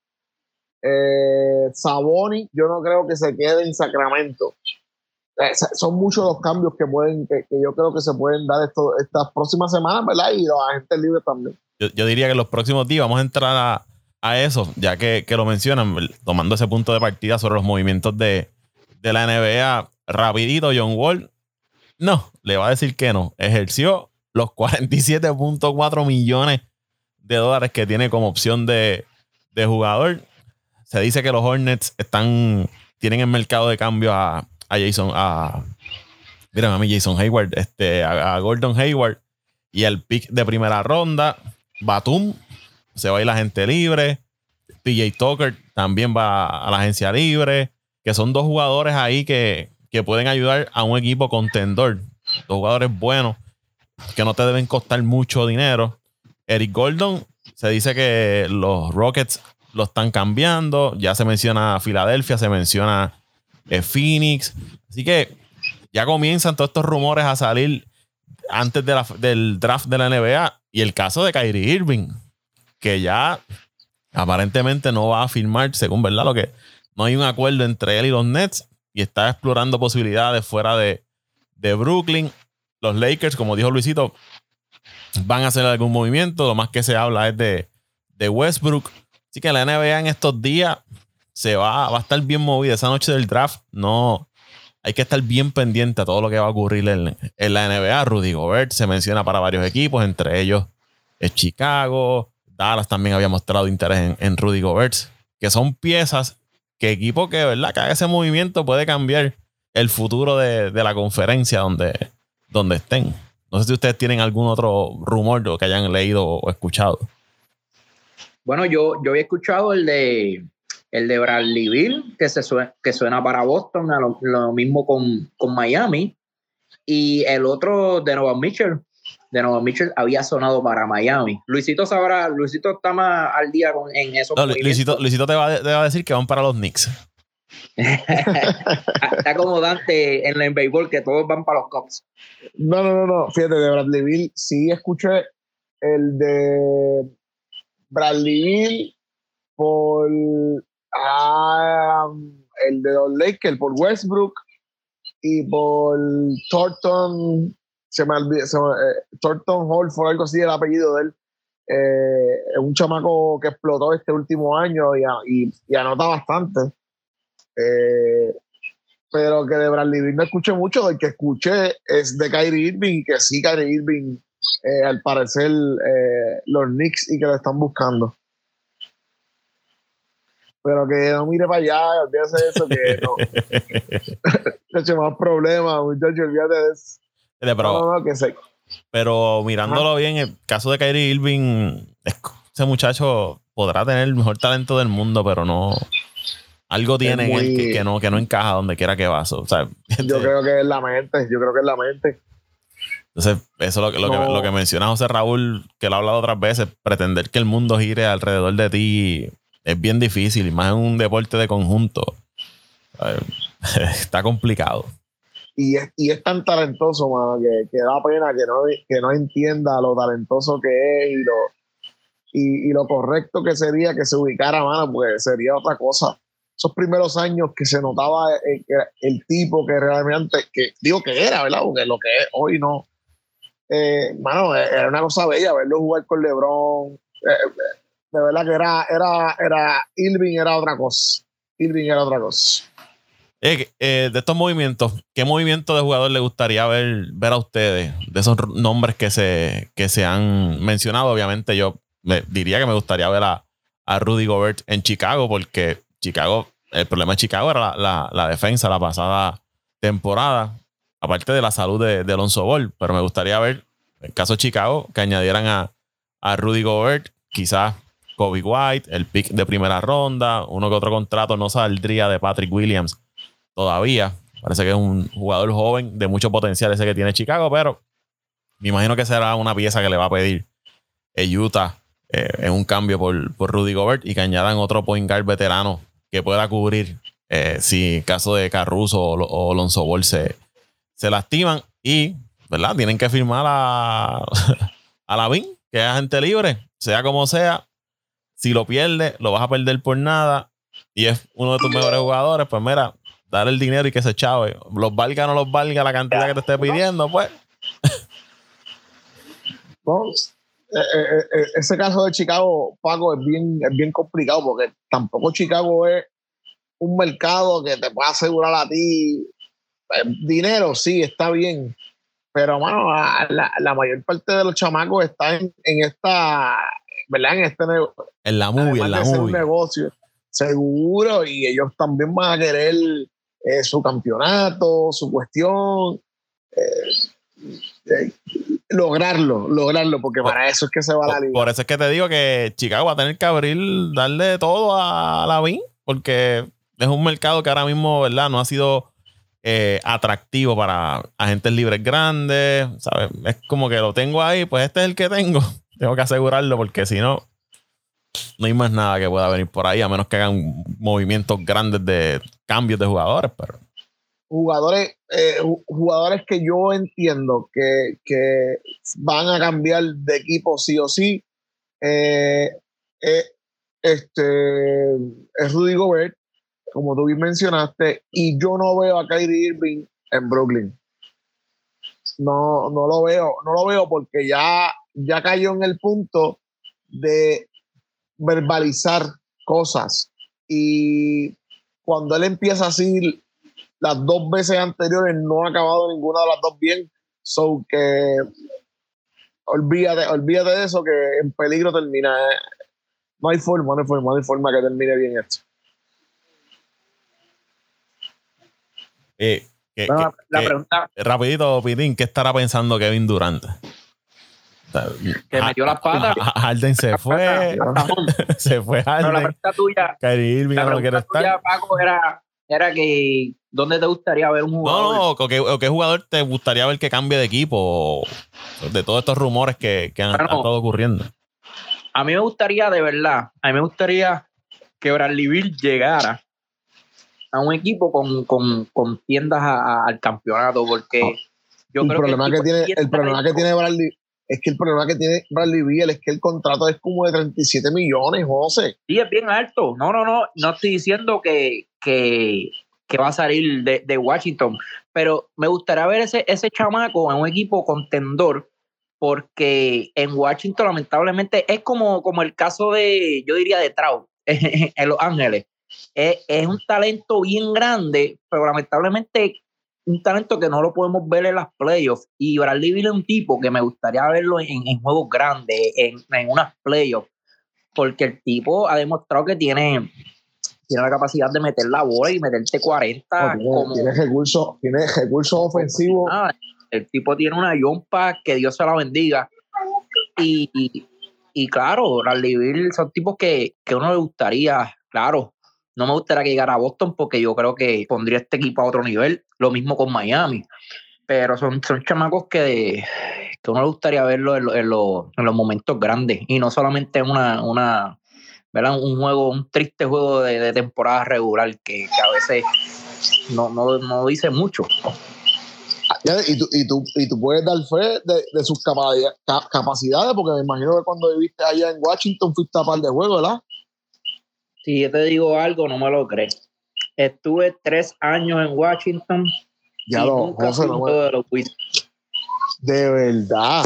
S2: Eh, Saboni, yo no creo que se quede en Sacramento. Eh, son muchos los cambios que pueden, que, que yo creo que se pueden dar esto, estas próximas semanas, ¿verdad? Y los agentes libres también.
S1: Yo, yo diría que los próximos días vamos a entrar a, a eso, ya que, que lo mencionan, tomando ese punto de partida sobre los movimientos de, de la NBA. Rapidito, John Wall, no, le va a decir que no. Ejerció los 47.4 millones de dólares que tiene como opción de, de jugador. Se dice que los Hornets están, tienen en mercado de cambio a, a Jason, a, miren a mí, Jason Hayward, este, a, a Gordon Hayward y el pick de primera ronda. Batum se va a ir la gente libre. PJ Tucker también va a la agencia libre. Que son dos jugadores ahí que, que pueden ayudar a un equipo contendor. Dos jugadores buenos que no te deben costar mucho dinero. Eric Gordon se dice que los Rockets lo están cambiando. Ya se menciona Filadelfia, se menciona eh, Phoenix. Así que ya comienzan todos estos rumores a salir antes del draft de la NBA. Y el caso de Kyrie Irving, que ya aparentemente no va a firmar, según verdad, lo que no hay un acuerdo entre él y los Nets y está explorando posibilidades fuera de, de Brooklyn. Los Lakers, como dijo Luisito, van a hacer algún movimiento. Lo más que se habla es de, de Westbrook. Así que la NBA en estos días se va, va a estar bien movida. Esa noche del draft, no. Hay que estar bien pendiente a todo lo que va a ocurrir en, en la NBA. Rudy Gobert se menciona para varios equipos, entre ellos es Chicago. Dallas también había mostrado interés en, Rudy Gobert, que son piezas que equipo que, ¿verdad? Que haga ese movimiento puede cambiar el futuro de, de la conferencia donde, donde estén. No sé si ustedes tienen algún otro rumor que hayan leído o escuchado.
S3: Bueno, yo, yo había escuchado el de el de Bradley Bill, que, se suena, que suena para Boston, lo, mismo con, Miami. Y el otro de Nova Mitchell, de Nova Mitchell había sonado para Miami. Luisito sabrá, Luisito está más al día con, en eso.
S1: Luisito, Luisito te, va, te va a decir que van para los Knicks.
S3: Está como Dante en el béisbol que todos van para los Cubs.
S2: No, no, no, no. Fíjate, de Bradley Bill sí escuché el de Bradley Bill por ah, el de los Lakers, por Westbrook y por Thornton, se me olvidó, eh, Thornton Hall fue algo así el apellido de él. Eh, un chamaco que explotó este último año y, y anota bastante. Eh, pero que de Bradley Irving no escuché mucho, del que escuché es de Kyrie Irving, que sí, Kyrie Irving, eh, al parecer, eh, los Knicks y que lo están buscando. Pero que no mire para allá, olvídese de eso, que no. hecho más problemas, muchachos, olvídate de eso.
S1: Pero, que pero mirándolo bien, el caso de Kyrie Irving, ese muchacho podrá tener el mejor talento del mundo, pero no algo tiene en él que, no, que no encaja donde quiera que va. O sea,
S2: yo este creo que es la mente, yo creo que es la mente.
S1: Entonces, eso es lo, lo, que, lo que menciona José Raúl, que lo ha hablado otras veces, pretender que el mundo gire alrededor de ti es bien difícil, y más en un deporte de conjunto. Está complicado.
S2: Y es, y es tan talentoso, mano, que, que, da pena que no, que no entienda lo talentoso que es y lo, y, y lo correcto que sería que se ubicara, mano, pues sería otra cosa esos primeros años que se notaba el, el tipo que realmente, que digo que era, ¿verdad? Porque lo que es hoy no. Eh, mano, era una cosa bella verlo jugar con LeBron. Eh, de verdad que era, era, era, Irving era otra cosa. Irving era otra cosa.
S1: Eh, de estos movimientos, ¿qué movimiento de jugador le gustaría ver, ver a ustedes? De esos nombres que se, que se han mencionado, obviamente yo me, diría que me gustaría ver a, Rudy Gobert en Chicago porque Chicago, el problema de Chicago era la, defensa la pasada temporada, aparte de la salud de, Alonso Ball, pero me gustaría ver, en caso de Chicago, que añadieran a, a Rudy Gobert, quizás Kobe White, el pick de primera ronda, uno que otro contrato no saldría de Patrick Williams todavía. Parece que es un jugador joven de mucho potencial ese que tiene Chicago, pero me imagino que será una pieza que le va a pedir Utah eh, en un cambio por, por Rudy Gobert y que añadan otro point guard veterano que pueda cubrir eh, si caso de Caruso o, Alonso Ball se, lastiman y, ¿verdad? Tienen que firmar a, a Lavín, que es agente libre, sea como sea. Si lo pierde, lo vas a perder por nada y es uno de tus mejores jugadores, pues mira, dar el dinero y que se chave. Los valga o no los valga la cantidad que te esté pidiendo, pues.
S2: Eh, eh, eh, ese caso de Chicago, Paco, es bien, es bien complicado porque tampoco Chicago es un mercado que te pueda asegurar a ti dinero, sí, está bien, pero bueno, la, la, mayor parte de los chamacos está en, en esta, ¿verdad? En este negocio.
S1: En la movie, en la movie.
S2: negocio, seguro, y ellos también van a querer su campeonato, su cuestión. Eh, lograrlo, lograrlo, porque para eso es que se va la liga.
S1: Por eso es que te digo que Chicago va a tener que abrir, darle todo a la VIN, porque es un mercado que ahora mismo, ¿verdad? No ha sido eh, atractivo para agentes libres grandes, ¿sabes? Es como que lo tengo ahí, pues este es el que tengo. Tengo que asegurarlo porque si no, no hay más nada que pueda venir por ahí, a menos que hagan movimientos grandes de cambios de jugadores, pero.
S2: Jugadores, eh, jugadores que yo entiendo que, que, van a cambiar de equipo sí o sí. Eh, eh, este es Rudy Gobert, como tú bien mencionaste, y yo no veo a Kyrie Irving en Brooklyn. No, no lo veo, no lo veo porque ya, ya cayó en el punto de verbalizar cosas. Y cuando él empieza así, las dos veces anteriores no ha acabado ninguna de las dos bien. So que olvídate, olvídate de eso, que en peligro termina. No hay forma, no hay forma, no hay forma que termine bien esto.
S1: Eh, la, pregunta. Rapidito, Pidín, ¿qué estará pensando Kevin Durant?
S3: Que metió las patas.
S1: Harden se fue. se fue Harden.
S3: la pregunta tuya.
S1: Kyrie Irving no quiere estar.
S3: Paco, era, era que ¿dónde te gustaría ver un jugador?
S1: No, no, ¿qué, jugador te gustaría ver que cambie de equipo? De todos estos rumores que, que han, estado ocurriendo.
S3: A mí me gustaría, de verdad, a mí me gustaría que Bradley Bill llegara a un equipo con, con, con tiendas al campeonato, porque
S2: yo el creo problema que, tiene, el problema que tiene Bradley es que el problema que tiene Bradley Beal es que el contrato es como de 37 millones, José.
S3: Sí, es bien alto. No, no, no. No estoy diciendo que, que, va a salir de, de, Washington, pero me gustaría ver ese, ese chamaco en un equipo contendor, porque en Washington, lamentablemente, es como, como el caso de, yo diría, de Trout en Los Ángeles. Es, es un talento bien grande, pero lamentablemente un talento que no lo podemos ver en las playoffs. Y Bradley Bill es un tipo que me gustaría verlo en, en juegos grandes, en, en, unas playoffs, porque el tipo ha demostrado que tiene, tiene la capacidad de meter la bola y meterte 40.
S2: tiene, recursos tiene recursos ofensivos.
S3: el tipo tiene una yompa que Dios se la bendiga. Y, y, claro, Bradley Bill son tipos que, que uno le gustaría, claro, no me gustaría que llegara a Boston porque yo creo que pondría este equipo a otro nivel. Lo mismo con Miami. Pero son, son chamacos que, que uno le gustaría verlo en, los momentos grandes y no solamente en una, una un juego, un triste juego de, temporada regular que, a veces no, no, dice mucho.
S2: Y tú, y, tú, y tú puedes dar fe de, sus capacidades, porque me imagino que cuando viviste allá en Washington fuiste a par de juegos, ¿verdad?
S3: Si yo te digo algo, no me lo crees. Estuve tres años en Washington.
S2: Ya lo, de, los de verdad.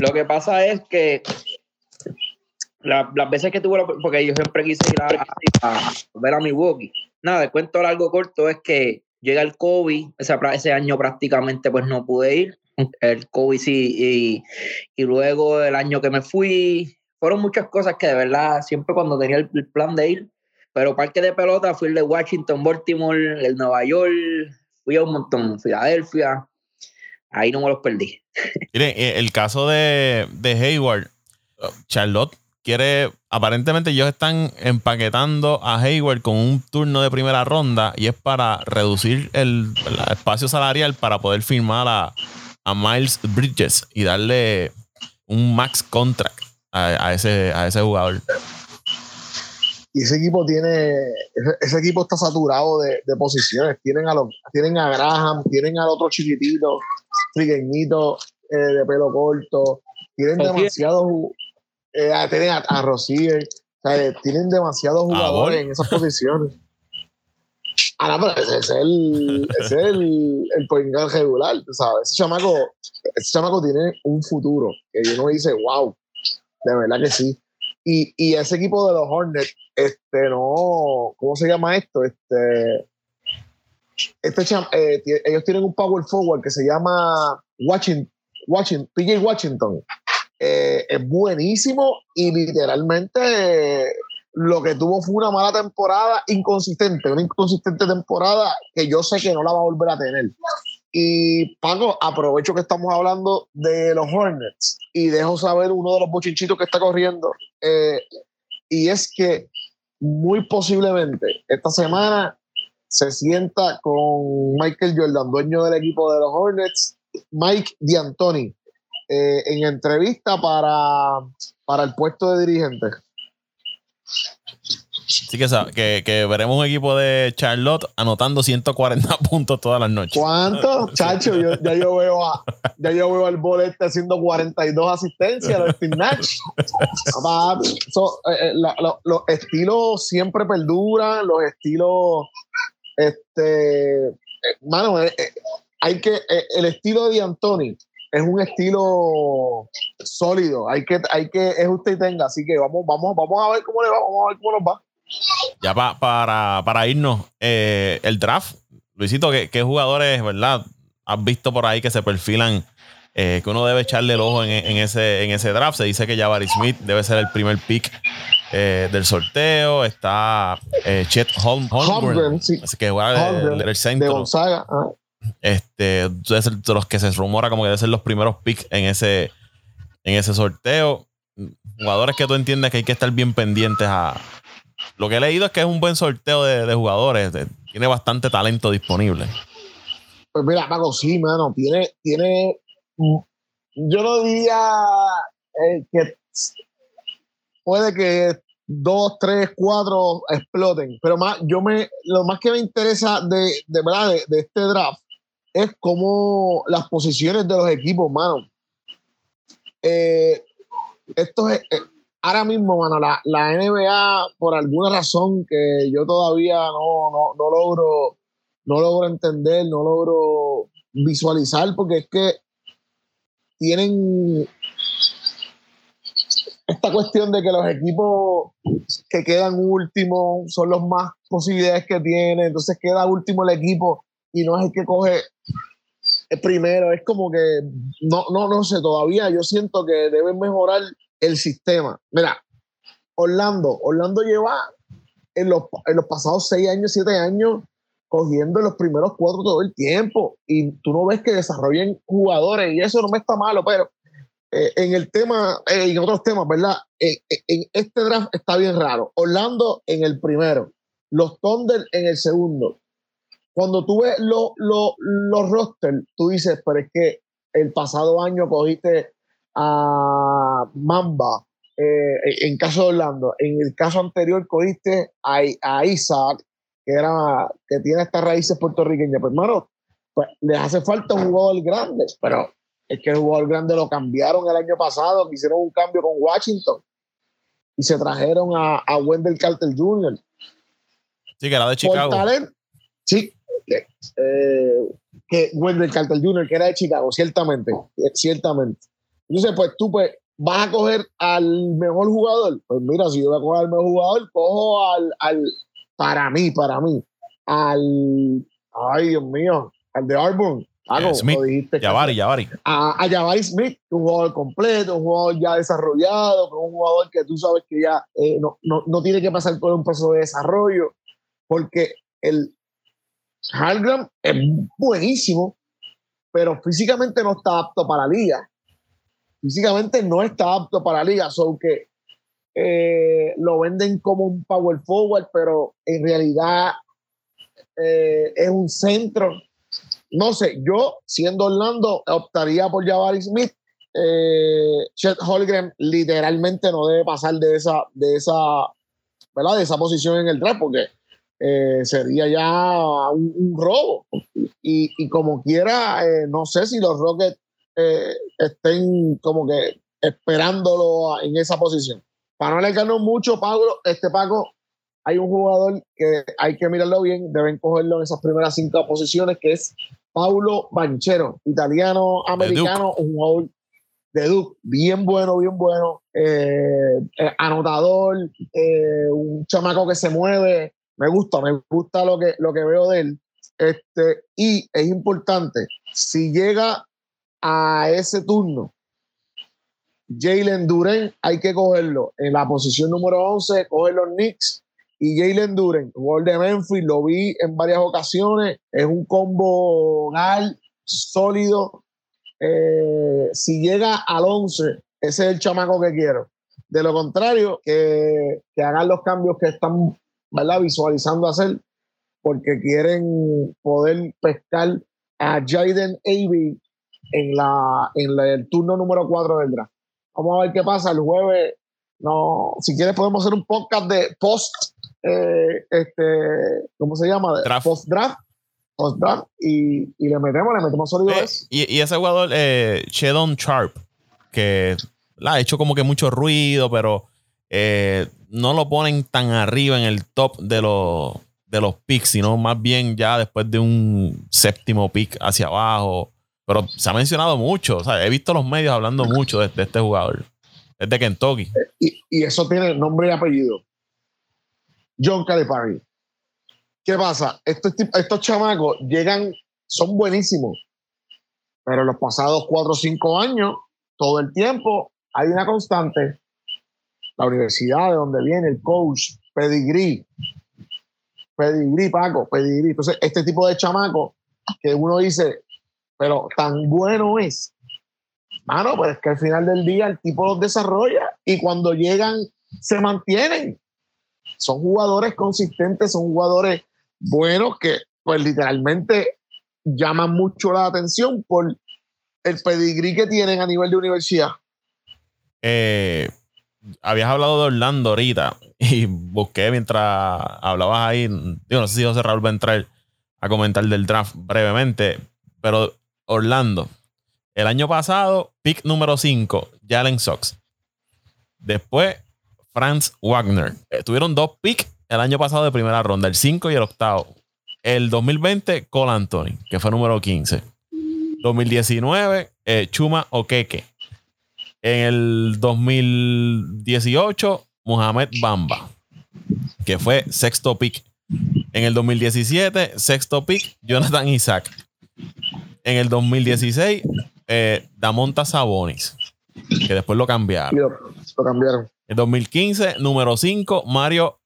S3: Lo que pasa es que las veces que tuve, porque yo siempre quise ir a, ver a Milwaukee. Nada, el cuento largo corto es que llega el COVID, ese, ese año prácticamente pues no pude ir, el COVID sí, y, y, luego el año que me fui, fueron muchas cosas que de verdad siempre cuando tenía el, plan de ir, pero parque de pelota fui el de Washington, Baltimore, el Nueva York, fui a un montón, Filadelfia, ahí no me los perdí.
S1: Mire, eh, el caso de, de Hayward, Charlotte quiere, aparentemente ellos están empaquetando a Hayward con un turno de primera ronda y es para reducir el, espacio salarial para poder firmar a, a Miles Bridges y darle un max contract a, ese, a ese jugador.
S2: Y ese equipo tiene, ese, equipo está saturado de, posiciones. Tienen a los, tienen a Graham, tienen al otro chiquitito, trigueñito, eh, de pelo corto. Tienen demasiados, eh, tienen a, a Rosier, tienen demasiados jugadores en esas posiciones. Ah, no, pero ese es el, ese es el, el regular, ¿sabes? Ese chamaco, ese chamaco tiene un futuro que uno dice, wow, de verdad que sí. Y, y ese equipo de los Hornets, este, no, ¿cómo se llama esto? Este, este eh, ellos tienen un power forward que se llama Washington, Washington PJ Washington. Eh, es buenísimo y literalmente lo que tuvo fue una mala temporada inconsistente, una inconsistente temporada que yo sé que no la va a volver a tener. Y Paco, aprovecho que estamos hablando de los Hornets y dejo saber uno de los bochinchitos que está corriendo. Eh, y es que muy posiblemente esta semana se sienta con Michael Jordan, dueño del equipo de los Hornets, Mike D'Antoni, eh, en entrevista para, para el puesto de dirigente.
S1: Así que, que, veremos un equipo de Charlotte anotando 140 puntos todas las noches.
S2: ¿Cuánto? Chacho, ya, yo veo a, ya yo veo al bolete haciendo 42 asistencias, los Steve Nash. Eh, eh, los estilos siempre perduran, los estilos, este, eh, mano, hay que, el estilo de Anthony es un estilo sólido, hay que, hay que, es usted y tenga, así que vamos, vamos, vamos a ver cómo le va, vamos a ver cómo nos va.
S1: Ya para, para irnos, eh, el draft, Luisito, ¿qué, ¿qué, jugadores, verdad? Has visto por ahí que se perfilan, eh, que uno debe echarle el ojo en, ese, en ese draft. Se dice que Jabari Smith debe ser el primer pick eh, del sorteo. Está Chet Holmgren, que juega el, centro. De Este, de los que se rumora como que debe ser los primeros picks en ese, en ese sorteo. Jugadores que tú entiendes que hay que estar bien pendientes a, lo que he leído es que es un buen sorteo de, jugadores. tiene bastante talento disponible.
S2: Pues mira, Paco, sí, mano. Tiene, tiene. Mm, yo no diría eh, que puede que dos, tres, cuatro exploten. Pero más, yo me, lo más que me interesa de, de verdad de, este draft es cómo las posiciones de los equipos, mano. Eh, esto es, ahora mismo, mano, la, la, NBA, por alguna razón que yo todavía no, no, no, logro, no logro entender, no logro visualizar, porque es que tienen esta cuestión de que los equipos que quedan últimos son los más posibilidades que tienen, entonces queda último el equipo y no es el que coge el primero, es como que no, no, no sé, todavía yo siento que deben mejorar el sistema. Mira, Orlando, Orlando lleva en los, en los pasados seis años, siete años, cogiendo los primeros cuatro todo el tiempo y tú no ves que desarrollen jugadores y eso no me está malo, pero eh, en el tema, eh, en otros temas, ¿verdad? Eh, en este draft está bien raro. Orlando en el primero, los Thunder en el segundo. Cuando tú ves los rosters, tú dices, pero es que el pasado año cogiste a Mamba, eh, en caso de Orlando. En el caso anterior cogiste a, a Isaac, que, era, que tiene estas raíces puertorriqueñas. Pues, hermano, pues, les hace falta un jugador grande, pero es que el jugador grande lo cambiaron el año pasado, hicieron un cambio con Washington y se trajeron a, a Wendell Carter Jr.
S1: Sí, que era de Chicago.
S2: sí, eh, que Wendell Carter Jr., que era de Chicago, ciertamente, ciertamente. Entonces, pues tú pues, vas a coger al mejor jugador. Pues mira, si yo voy a coger al mejor jugador, cojo al, al para mí, para mí, al, ay Dios mío, al de Arbon.
S1: Ah, Smith, dijiste, Jabari, Jabari.
S2: A, a Jabari Smith, un jugador completo, un jugador ya desarrollado, un jugador que tú sabes que ya eh, no, no, no, tiene que pasar por un proceso de desarrollo, porque el Hargram es buenísimo, pero físicamente no está apto para la liga físicamente no está apto para la liga, que eh, lo venden como un power forward, pero en realidad eh, es un centro. No sé, yo siendo Orlando optaría por Jabari Smith. Eh, Chet Holgren literalmente no debe pasar de esa, de esa, ¿verdad? De esa posición en el draft porque eh, sería ya un, robo. Y, y, como quiera, no sé si los Rockets eh, estén como que esperándolo en esa posición. Para no alargarnos mucho, Pablo, este Paco, hay un jugador que hay que mirarlo bien, deben cogerlo en esas primeras cinco posiciones, que es Paulo Banchero, italiano, americano, un jugador de Duke, bien bueno, bien bueno, eh, eh, anotador, un chamaco que se mueve, me gusta, me gusta lo que, lo que veo de él. Este, y es importante, si llega a ese turno, Jalen Duren hay que cogerlo en la posición número 11, coger los Knicks y Jalen Duren, jugador de Memphis, lo vi en varias ocasiones, es un combo gal, sólido. Eh, si llega al 11, ese es el chamaco que quiero. De lo contrario, que, que hagan los cambios que están ¿verdad? visualizando hacer, porque quieren poder pescar a Jaden Avey en, la, en el turno número 4 del draft. Vamos a ver qué pasa el jueves. No, si quieres podemos hacer un podcast de post eh, este, ¿cómo se llama?
S1: Draft.
S2: Post-draft. Post-draft. Y, y le metemos, le metemos sólido
S1: Eh,
S2: eso.
S1: y, y ese jugador, eh, Shedon Sharp, que la ha hecho como que mucho ruido, pero eh, no lo ponen tan arriba en el top de los, de los picks, sino más bien ya después de un séptimo pick hacia abajo. Pero se ha mencionado mucho. O sea, he visto los medios hablando mucho de, este jugador. Es de Kentucky.
S2: Y, eso tiene nombre y apellido. John Calipari. ¿Qué pasa? Estos, estos chamacos llegan, son buenísimos, pero en los pasados cuatro o cinco años, todo el tiempo, hay una constante. La universidad de donde viene el coach, pedigrí, pedigrí, Paco, pedigrí. Entonces, este tipo de chamaco que uno dice, pero tan bueno es. Mano, pues es que al final del día el tipo los desarrolla y cuando llegan se mantienen. Son jugadores consistentes, son jugadores buenos que pues literalmente llaman mucho la atención por el pedigrí que tienen a nivel de universidad.
S1: Eh, habías hablado de Orlando ahorita y busqué mientras hablabas ahí. Digo, no sé si José Raúl va a entrar a comentar del draft brevemente, pero Orlando, el año pasado, pick número 5, Jalen Sox. Después, Franz Wagner. Eh, tuvieron dos picks el año pasado de primera ronda, el 5 y el octavo. El 2020, Cole Anthony, que fue número 15. 2019, eh, Chuma Okeke. En el 2018, Mohamed Bamba, que fue sexto pick. En el 2017, sexto pick, Jonathan Isaac. En el 2016, eh, Damonta Sabonis, que después lo cambiaron.
S2: lo, lo cambiaron.
S1: En 2015, número 5, Mario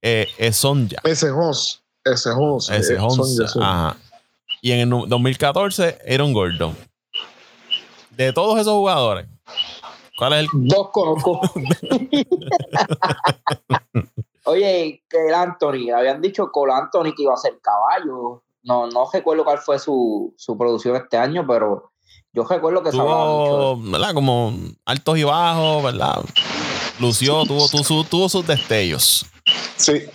S1: eh, Esonja.
S2: Ese Jos, ese Jos.
S1: Ese
S2: eh, son-
S1: Ajá. Y en el nu- 2014, Aaron Gordon. De todos esos jugadores, ¿cuál es el
S3: Dos conozco. Oye, que el Anthony, habían dicho Cole Anthony que iba a ser caballo. No, no recuerdo cuál fue su, su producción este año, pero yo recuerdo que se hablaba mucho.
S1: tuvo, ¿verdad? Como altos y bajos, ¿verdad? Lució, tuvo, tuvo, su- tuvo sus destellos.
S2: Sí, eh,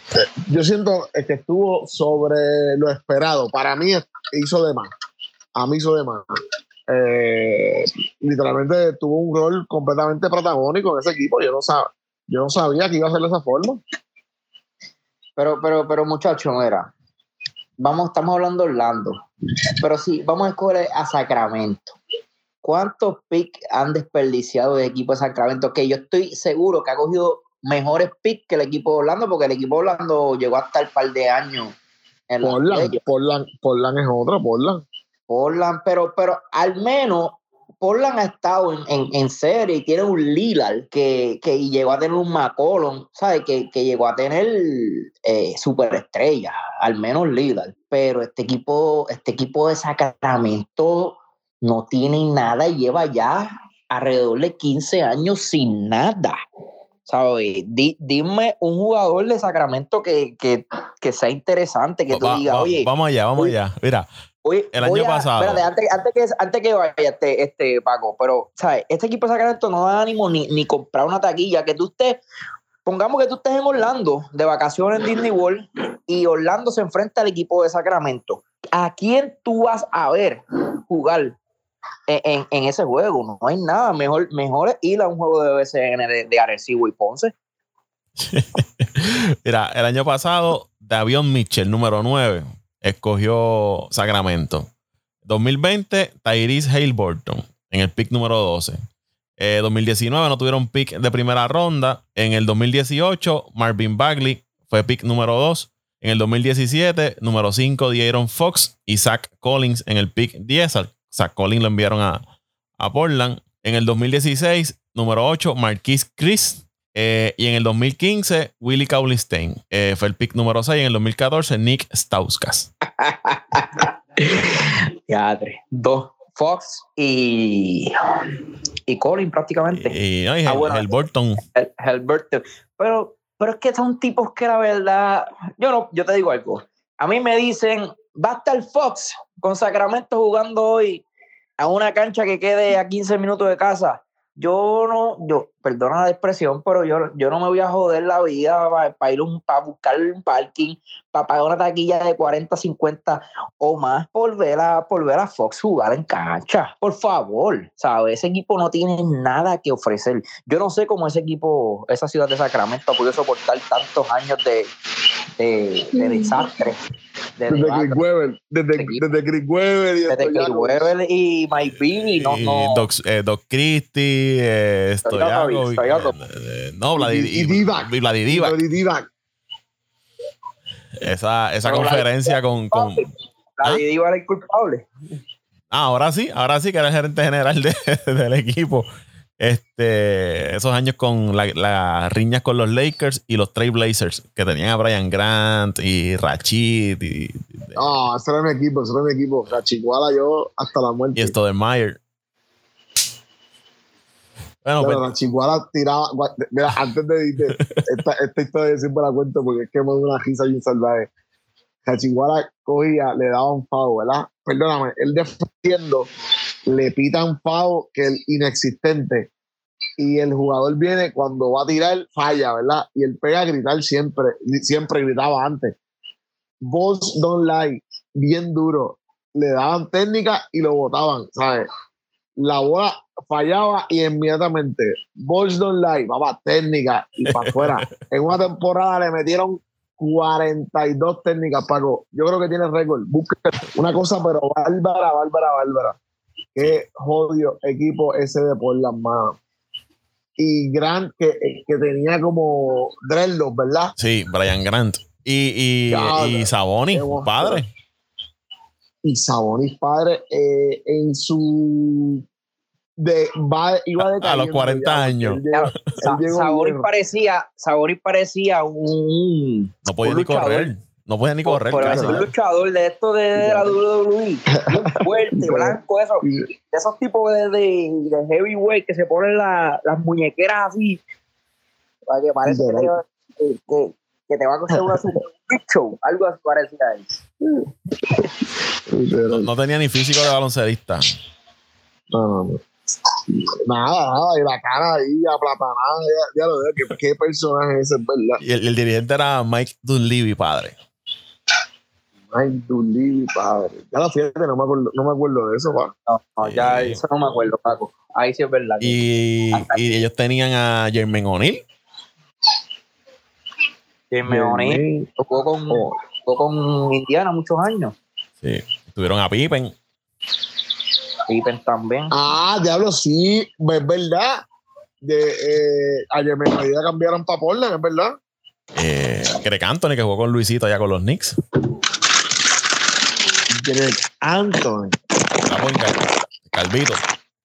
S2: yo siento eh, que estuvo sobre lo esperado. Para mí hizo de más. A mí hizo de más. Eh, literalmente tuvo un rol completamente protagónico en ese equipo. Yo no, sab- yo no sabía que iba a ser de esa forma.
S3: Pero, pero, pero, muchachos, mira, vamos, estamos hablando de Orlando. Pero sí, vamos a escoger a Sacramento. ¿Cuántos picks han desperdiciado el equipo de Sacramento? Que yo estoy seguro que ha cogido mejores picks que el equipo de Orlando, porque el equipo de Orlando llegó hasta el par de años en la
S2: Portland, Portland, Portland es otro, Portland.
S3: Portland, pero, pero al menos Portland ha estado en, en, en serie y tiene un Lillard que, que y llegó a tener un McCollum, ¿sabes? Que, que llegó a tener eh, superestrella, al menos Lillard. Pero este equipo, este equipo de Sacramento no tiene nada y lleva ya alrededor de 15 años sin nada. ¿Sabes? Di- dime un jugador de Sacramento que, que, que sea interesante, que tú digas, oye,
S1: vamos allá, vamos allá. Mira, El año
S3: a-
S1: pasado.
S3: espérate, antes, antes que, antes que vaya este, este Paco, pero, ¿sabes? Este equipo de Sacramento no da ánimo ni, ni comprar una taquilla. Que tú estés, pongamos que tú estés en Orlando, de vacaciones en Disney World, y Orlando se enfrenta al equipo de Sacramento. ¿A quién tú vas a ver jugar en, en- en ese juego? No hay nada. Mejor, mejor es ir a un juego de BCN de, de Arecibo y Ponce.
S1: mira, el año pasado, Davion Mitchell, número 9, escogió Sacramento. 2020, Tyrese Haleburton en el pick número 12. Eh, 2019 no tuvieron pick de primera ronda. En el 2018, Marvin Bagley fue pick número 2. En el 2017, número 5, De'Aaron Fox y Zach Collins en el pick 10. A Zach Collins lo enviaron a, a Portland. En el 2016, número 8, Marquise Chris. Eh, y en el 2015, Willie Cauley-Stein eh, fue el pick número 6. En el 2014, Nick Stauskas.
S3: Teatre. Dos. Fox y, y Colin prácticamente.
S1: Y, no, y
S3: Ah, bueno.
S1: Haliburton,
S3: Hel- Helberto. Pero, pero es que son tipos que la verdad, yo no, yo te digo algo. A mí me dicen, va a estar Fox con Sacramento jugando hoy a una cancha que quede a 15 minutos de casa. yo no, yo, perdona la expresión, pero yo, yo no me voy a joder la vida para, ir un, para buscar un parking, para pagar una taquilla de 40, 50 o más por ver a, por ver a Fox jugar en cancha. Por favor, ¿sabes? Ese equipo no tiene nada que ofrecer. Yo no sé cómo ese equipo, esa ciudad de Sacramento, ha podido soportar tantos años de, de, de desastre.
S2: desde Chris Weber, desde, desde Chris Weber y
S3: desde Chris Weber y Mike Bean no, no.
S1: Doc, eh, Doc Christie, eh, Stoyakovic, no, Vladidivac. Esa, esa conferencia con, con
S3: Vladidivac era el culpable.
S1: Ah, ahora sí, ahora sí que era el gerente general de, del equipo. Este, esos años con las la riñas con los Lakers y los Trailblazers, que tenían a Brian Grant y Rachid. Y,
S2: ah, ese era mi equipo, ese era mi equipo. Rachiguala yo hasta la muerte.
S1: Y esto de Meyer.
S2: Bueno, pero pues, tiraba. Mira, antes de, esta, esta, historia siempre la cuento porque es que me da una risa y un salvaje. Rachiguala cogía, le daba un favo, ¿verdad? Perdóname, él defendiendo le pita un favo que es inexistente y el jugador viene cuando va a tirar, falla, ¿verdad? Y él pega a gritar siempre, siempre gritaba antes. Balls don't lie, bien duro. Le daban técnica y lo botaban, ¿sabes? La bola fallaba y inmediatamente, don't lie, va técnica y para afuera. en una temporada le metieron 42 técnicas, Paco. Yo creo que tiene récord. Busca una cosa, pero bárbara, bárbara, bárbara. Qué jodio equipo ese de por las manos. Y Grant, que, que tenía como dreadlocks, ¿verdad?
S1: Sí, Brian Grant. Y, y, y Sabonis, padre.
S2: Y Sabonis, padre, eh, en su de, va, iba de
S1: a los 40 años.
S3: Sabonis parecía, Sabonis parecía un.
S1: No podía ni correr. No podía ni correr.
S3: Por, un luchador de esto de, la WWE. fuerte, blanco, eso. De esos tipos de, de, heavyweight que se ponen la, las muñequeras así. Para que parece que, que, que, te va a coger una super show. Algo así parecía ahí.
S1: No, no, tenía ni físico de baloncerista.
S2: No, no, Nada, nada, y la cara ahí aplatanada, ya, ya lo veo, ¿qué, qué personaje es ese, ¿verdad?
S1: Y el, el dirigente era Mike Dunleavy, padre.
S2: Ay, Dunleavy, padre. Ya la fíjate, no me acuerdo, no me acuerdo de eso,
S3: pa. No, ya eso no me acuerdo, Paco. Ahí sí es verdad.
S1: Y, y ellos tenían a Jermaine O'Neill.
S3: Jermaine O'Neill tocó con, tocó con Indiana muchos años.
S1: Sí. Tuvieron a Pippen.
S3: Pippen también.
S2: Ah, diablo, sí, es verdad. De, eh, a Jermaine O'Neill cambiaron para Portland, es verdad.
S1: Eh, Greg Anthony, que jugó con Luisito allá con los Knicks.
S2: Greg Anthony.
S1: Calvito.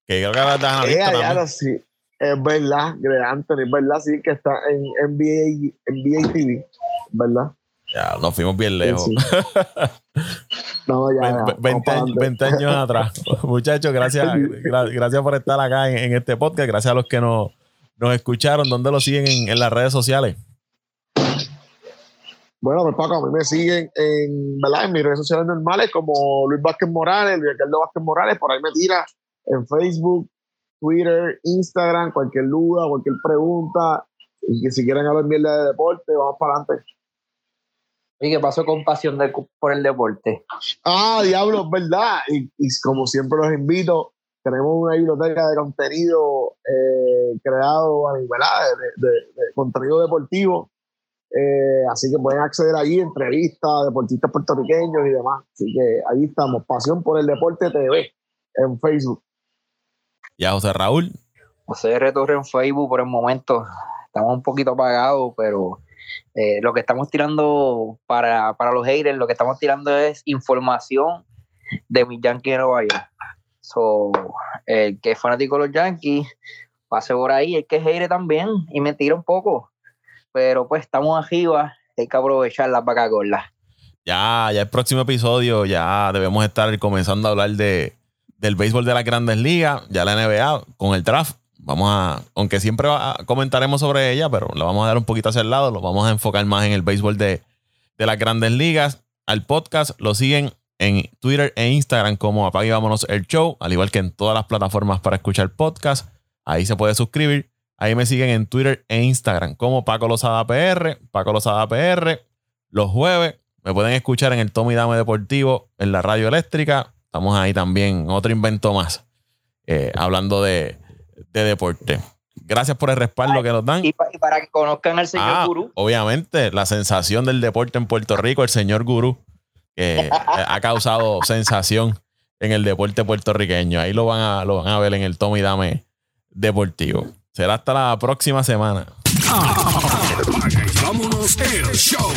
S1: Que creo que la
S2: eh, sí. Es verdad, Greg Anthony, es verdad, sí, que está en NBA, NBA TV, ¿verdad?
S1: Ya, nos fuimos bien lejos.
S2: No, ya,
S1: 20, años atrás. Muchachos, gracias, gracias por estar acá en, este podcast. Gracias a los que nos, nos escucharon. ¿Dónde lo siguen en, en las redes sociales?
S2: Bueno, pues Paco, a mí me siguen en, ¿verdad? en mis redes sociales normales como Luis Vázquez Morales, Ricardo Vázquez Morales, por ahí me tira en Facebook, Twitter, Instagram, cualquier duda, cualquier pregunta, y que si quieren hablar mierda de deporte, vamos para adelante.
S3: ¿Y qué pasó con pasión de, por el deporte?
S2: Ah, diablo, verdad. Y, como siempre los invito, tenemos una biblioteca de contenido eh, creado, ¿verdad? de, de contenido deportivo eh, así que pueden acceder allí, entrevistas, deportistas puertorriqueños y demás. Así que ahí estamos, Pasión por el Deporte TV en Facebook.
S1: ¿Y a José Raúl?
S3: José R. Torre en Facebook por el momento. Estamos un poquito apagados, pero eh, lo que estamos tirando para, los haters, lo que estamos tirando es información de mis Yankees de Nueva York. So, el que es fanático de los Yankees, pase por ahí, el que es hater también, y me tira un poco pero pues estamos arriba, hay que aprovechar las vacas gordas.
S1: Ya, ya el próximo episodio ya debemos estar comenzando a hablar de, del béisbol de las grandes ligas, ya la NBA con el draft. Vamos a, aunque siempre comentaremos sobre ella, pero lo vamos a dar un poquito hacia el lado, lo vamos a enfocar más en el béisbol de, de las grandes ligas. Al podcast lo siguen en Twitter e Instagram como Apague Vámonos el Show, al igual que en todas las plataformas para escuchar podcast. Ahí se puede suscribir. Ahí me siguen en Twitter e Instagram como Paco Lozada PR, Paco Lozada PR. Los jueves me pueden escuchar en el Tommy Dame Deportivo en la radio eléctrica. Estamos ahí también, otro invento más, eh, hablando de, deporte. Gracias por el respaldo que nos dan.
S3: Y, para que conozcan al señor ah, Gurú.
S1: Obviamente, la sensación del deporte en Puerto Rico, el señor Gurú, que ha causado sensación en el deporte puertorriqueño. Ahí lo van a, lo van a ver en el Tommy Dame Deportivo. Será hasta la próxima semana.
S4: vámonos el show.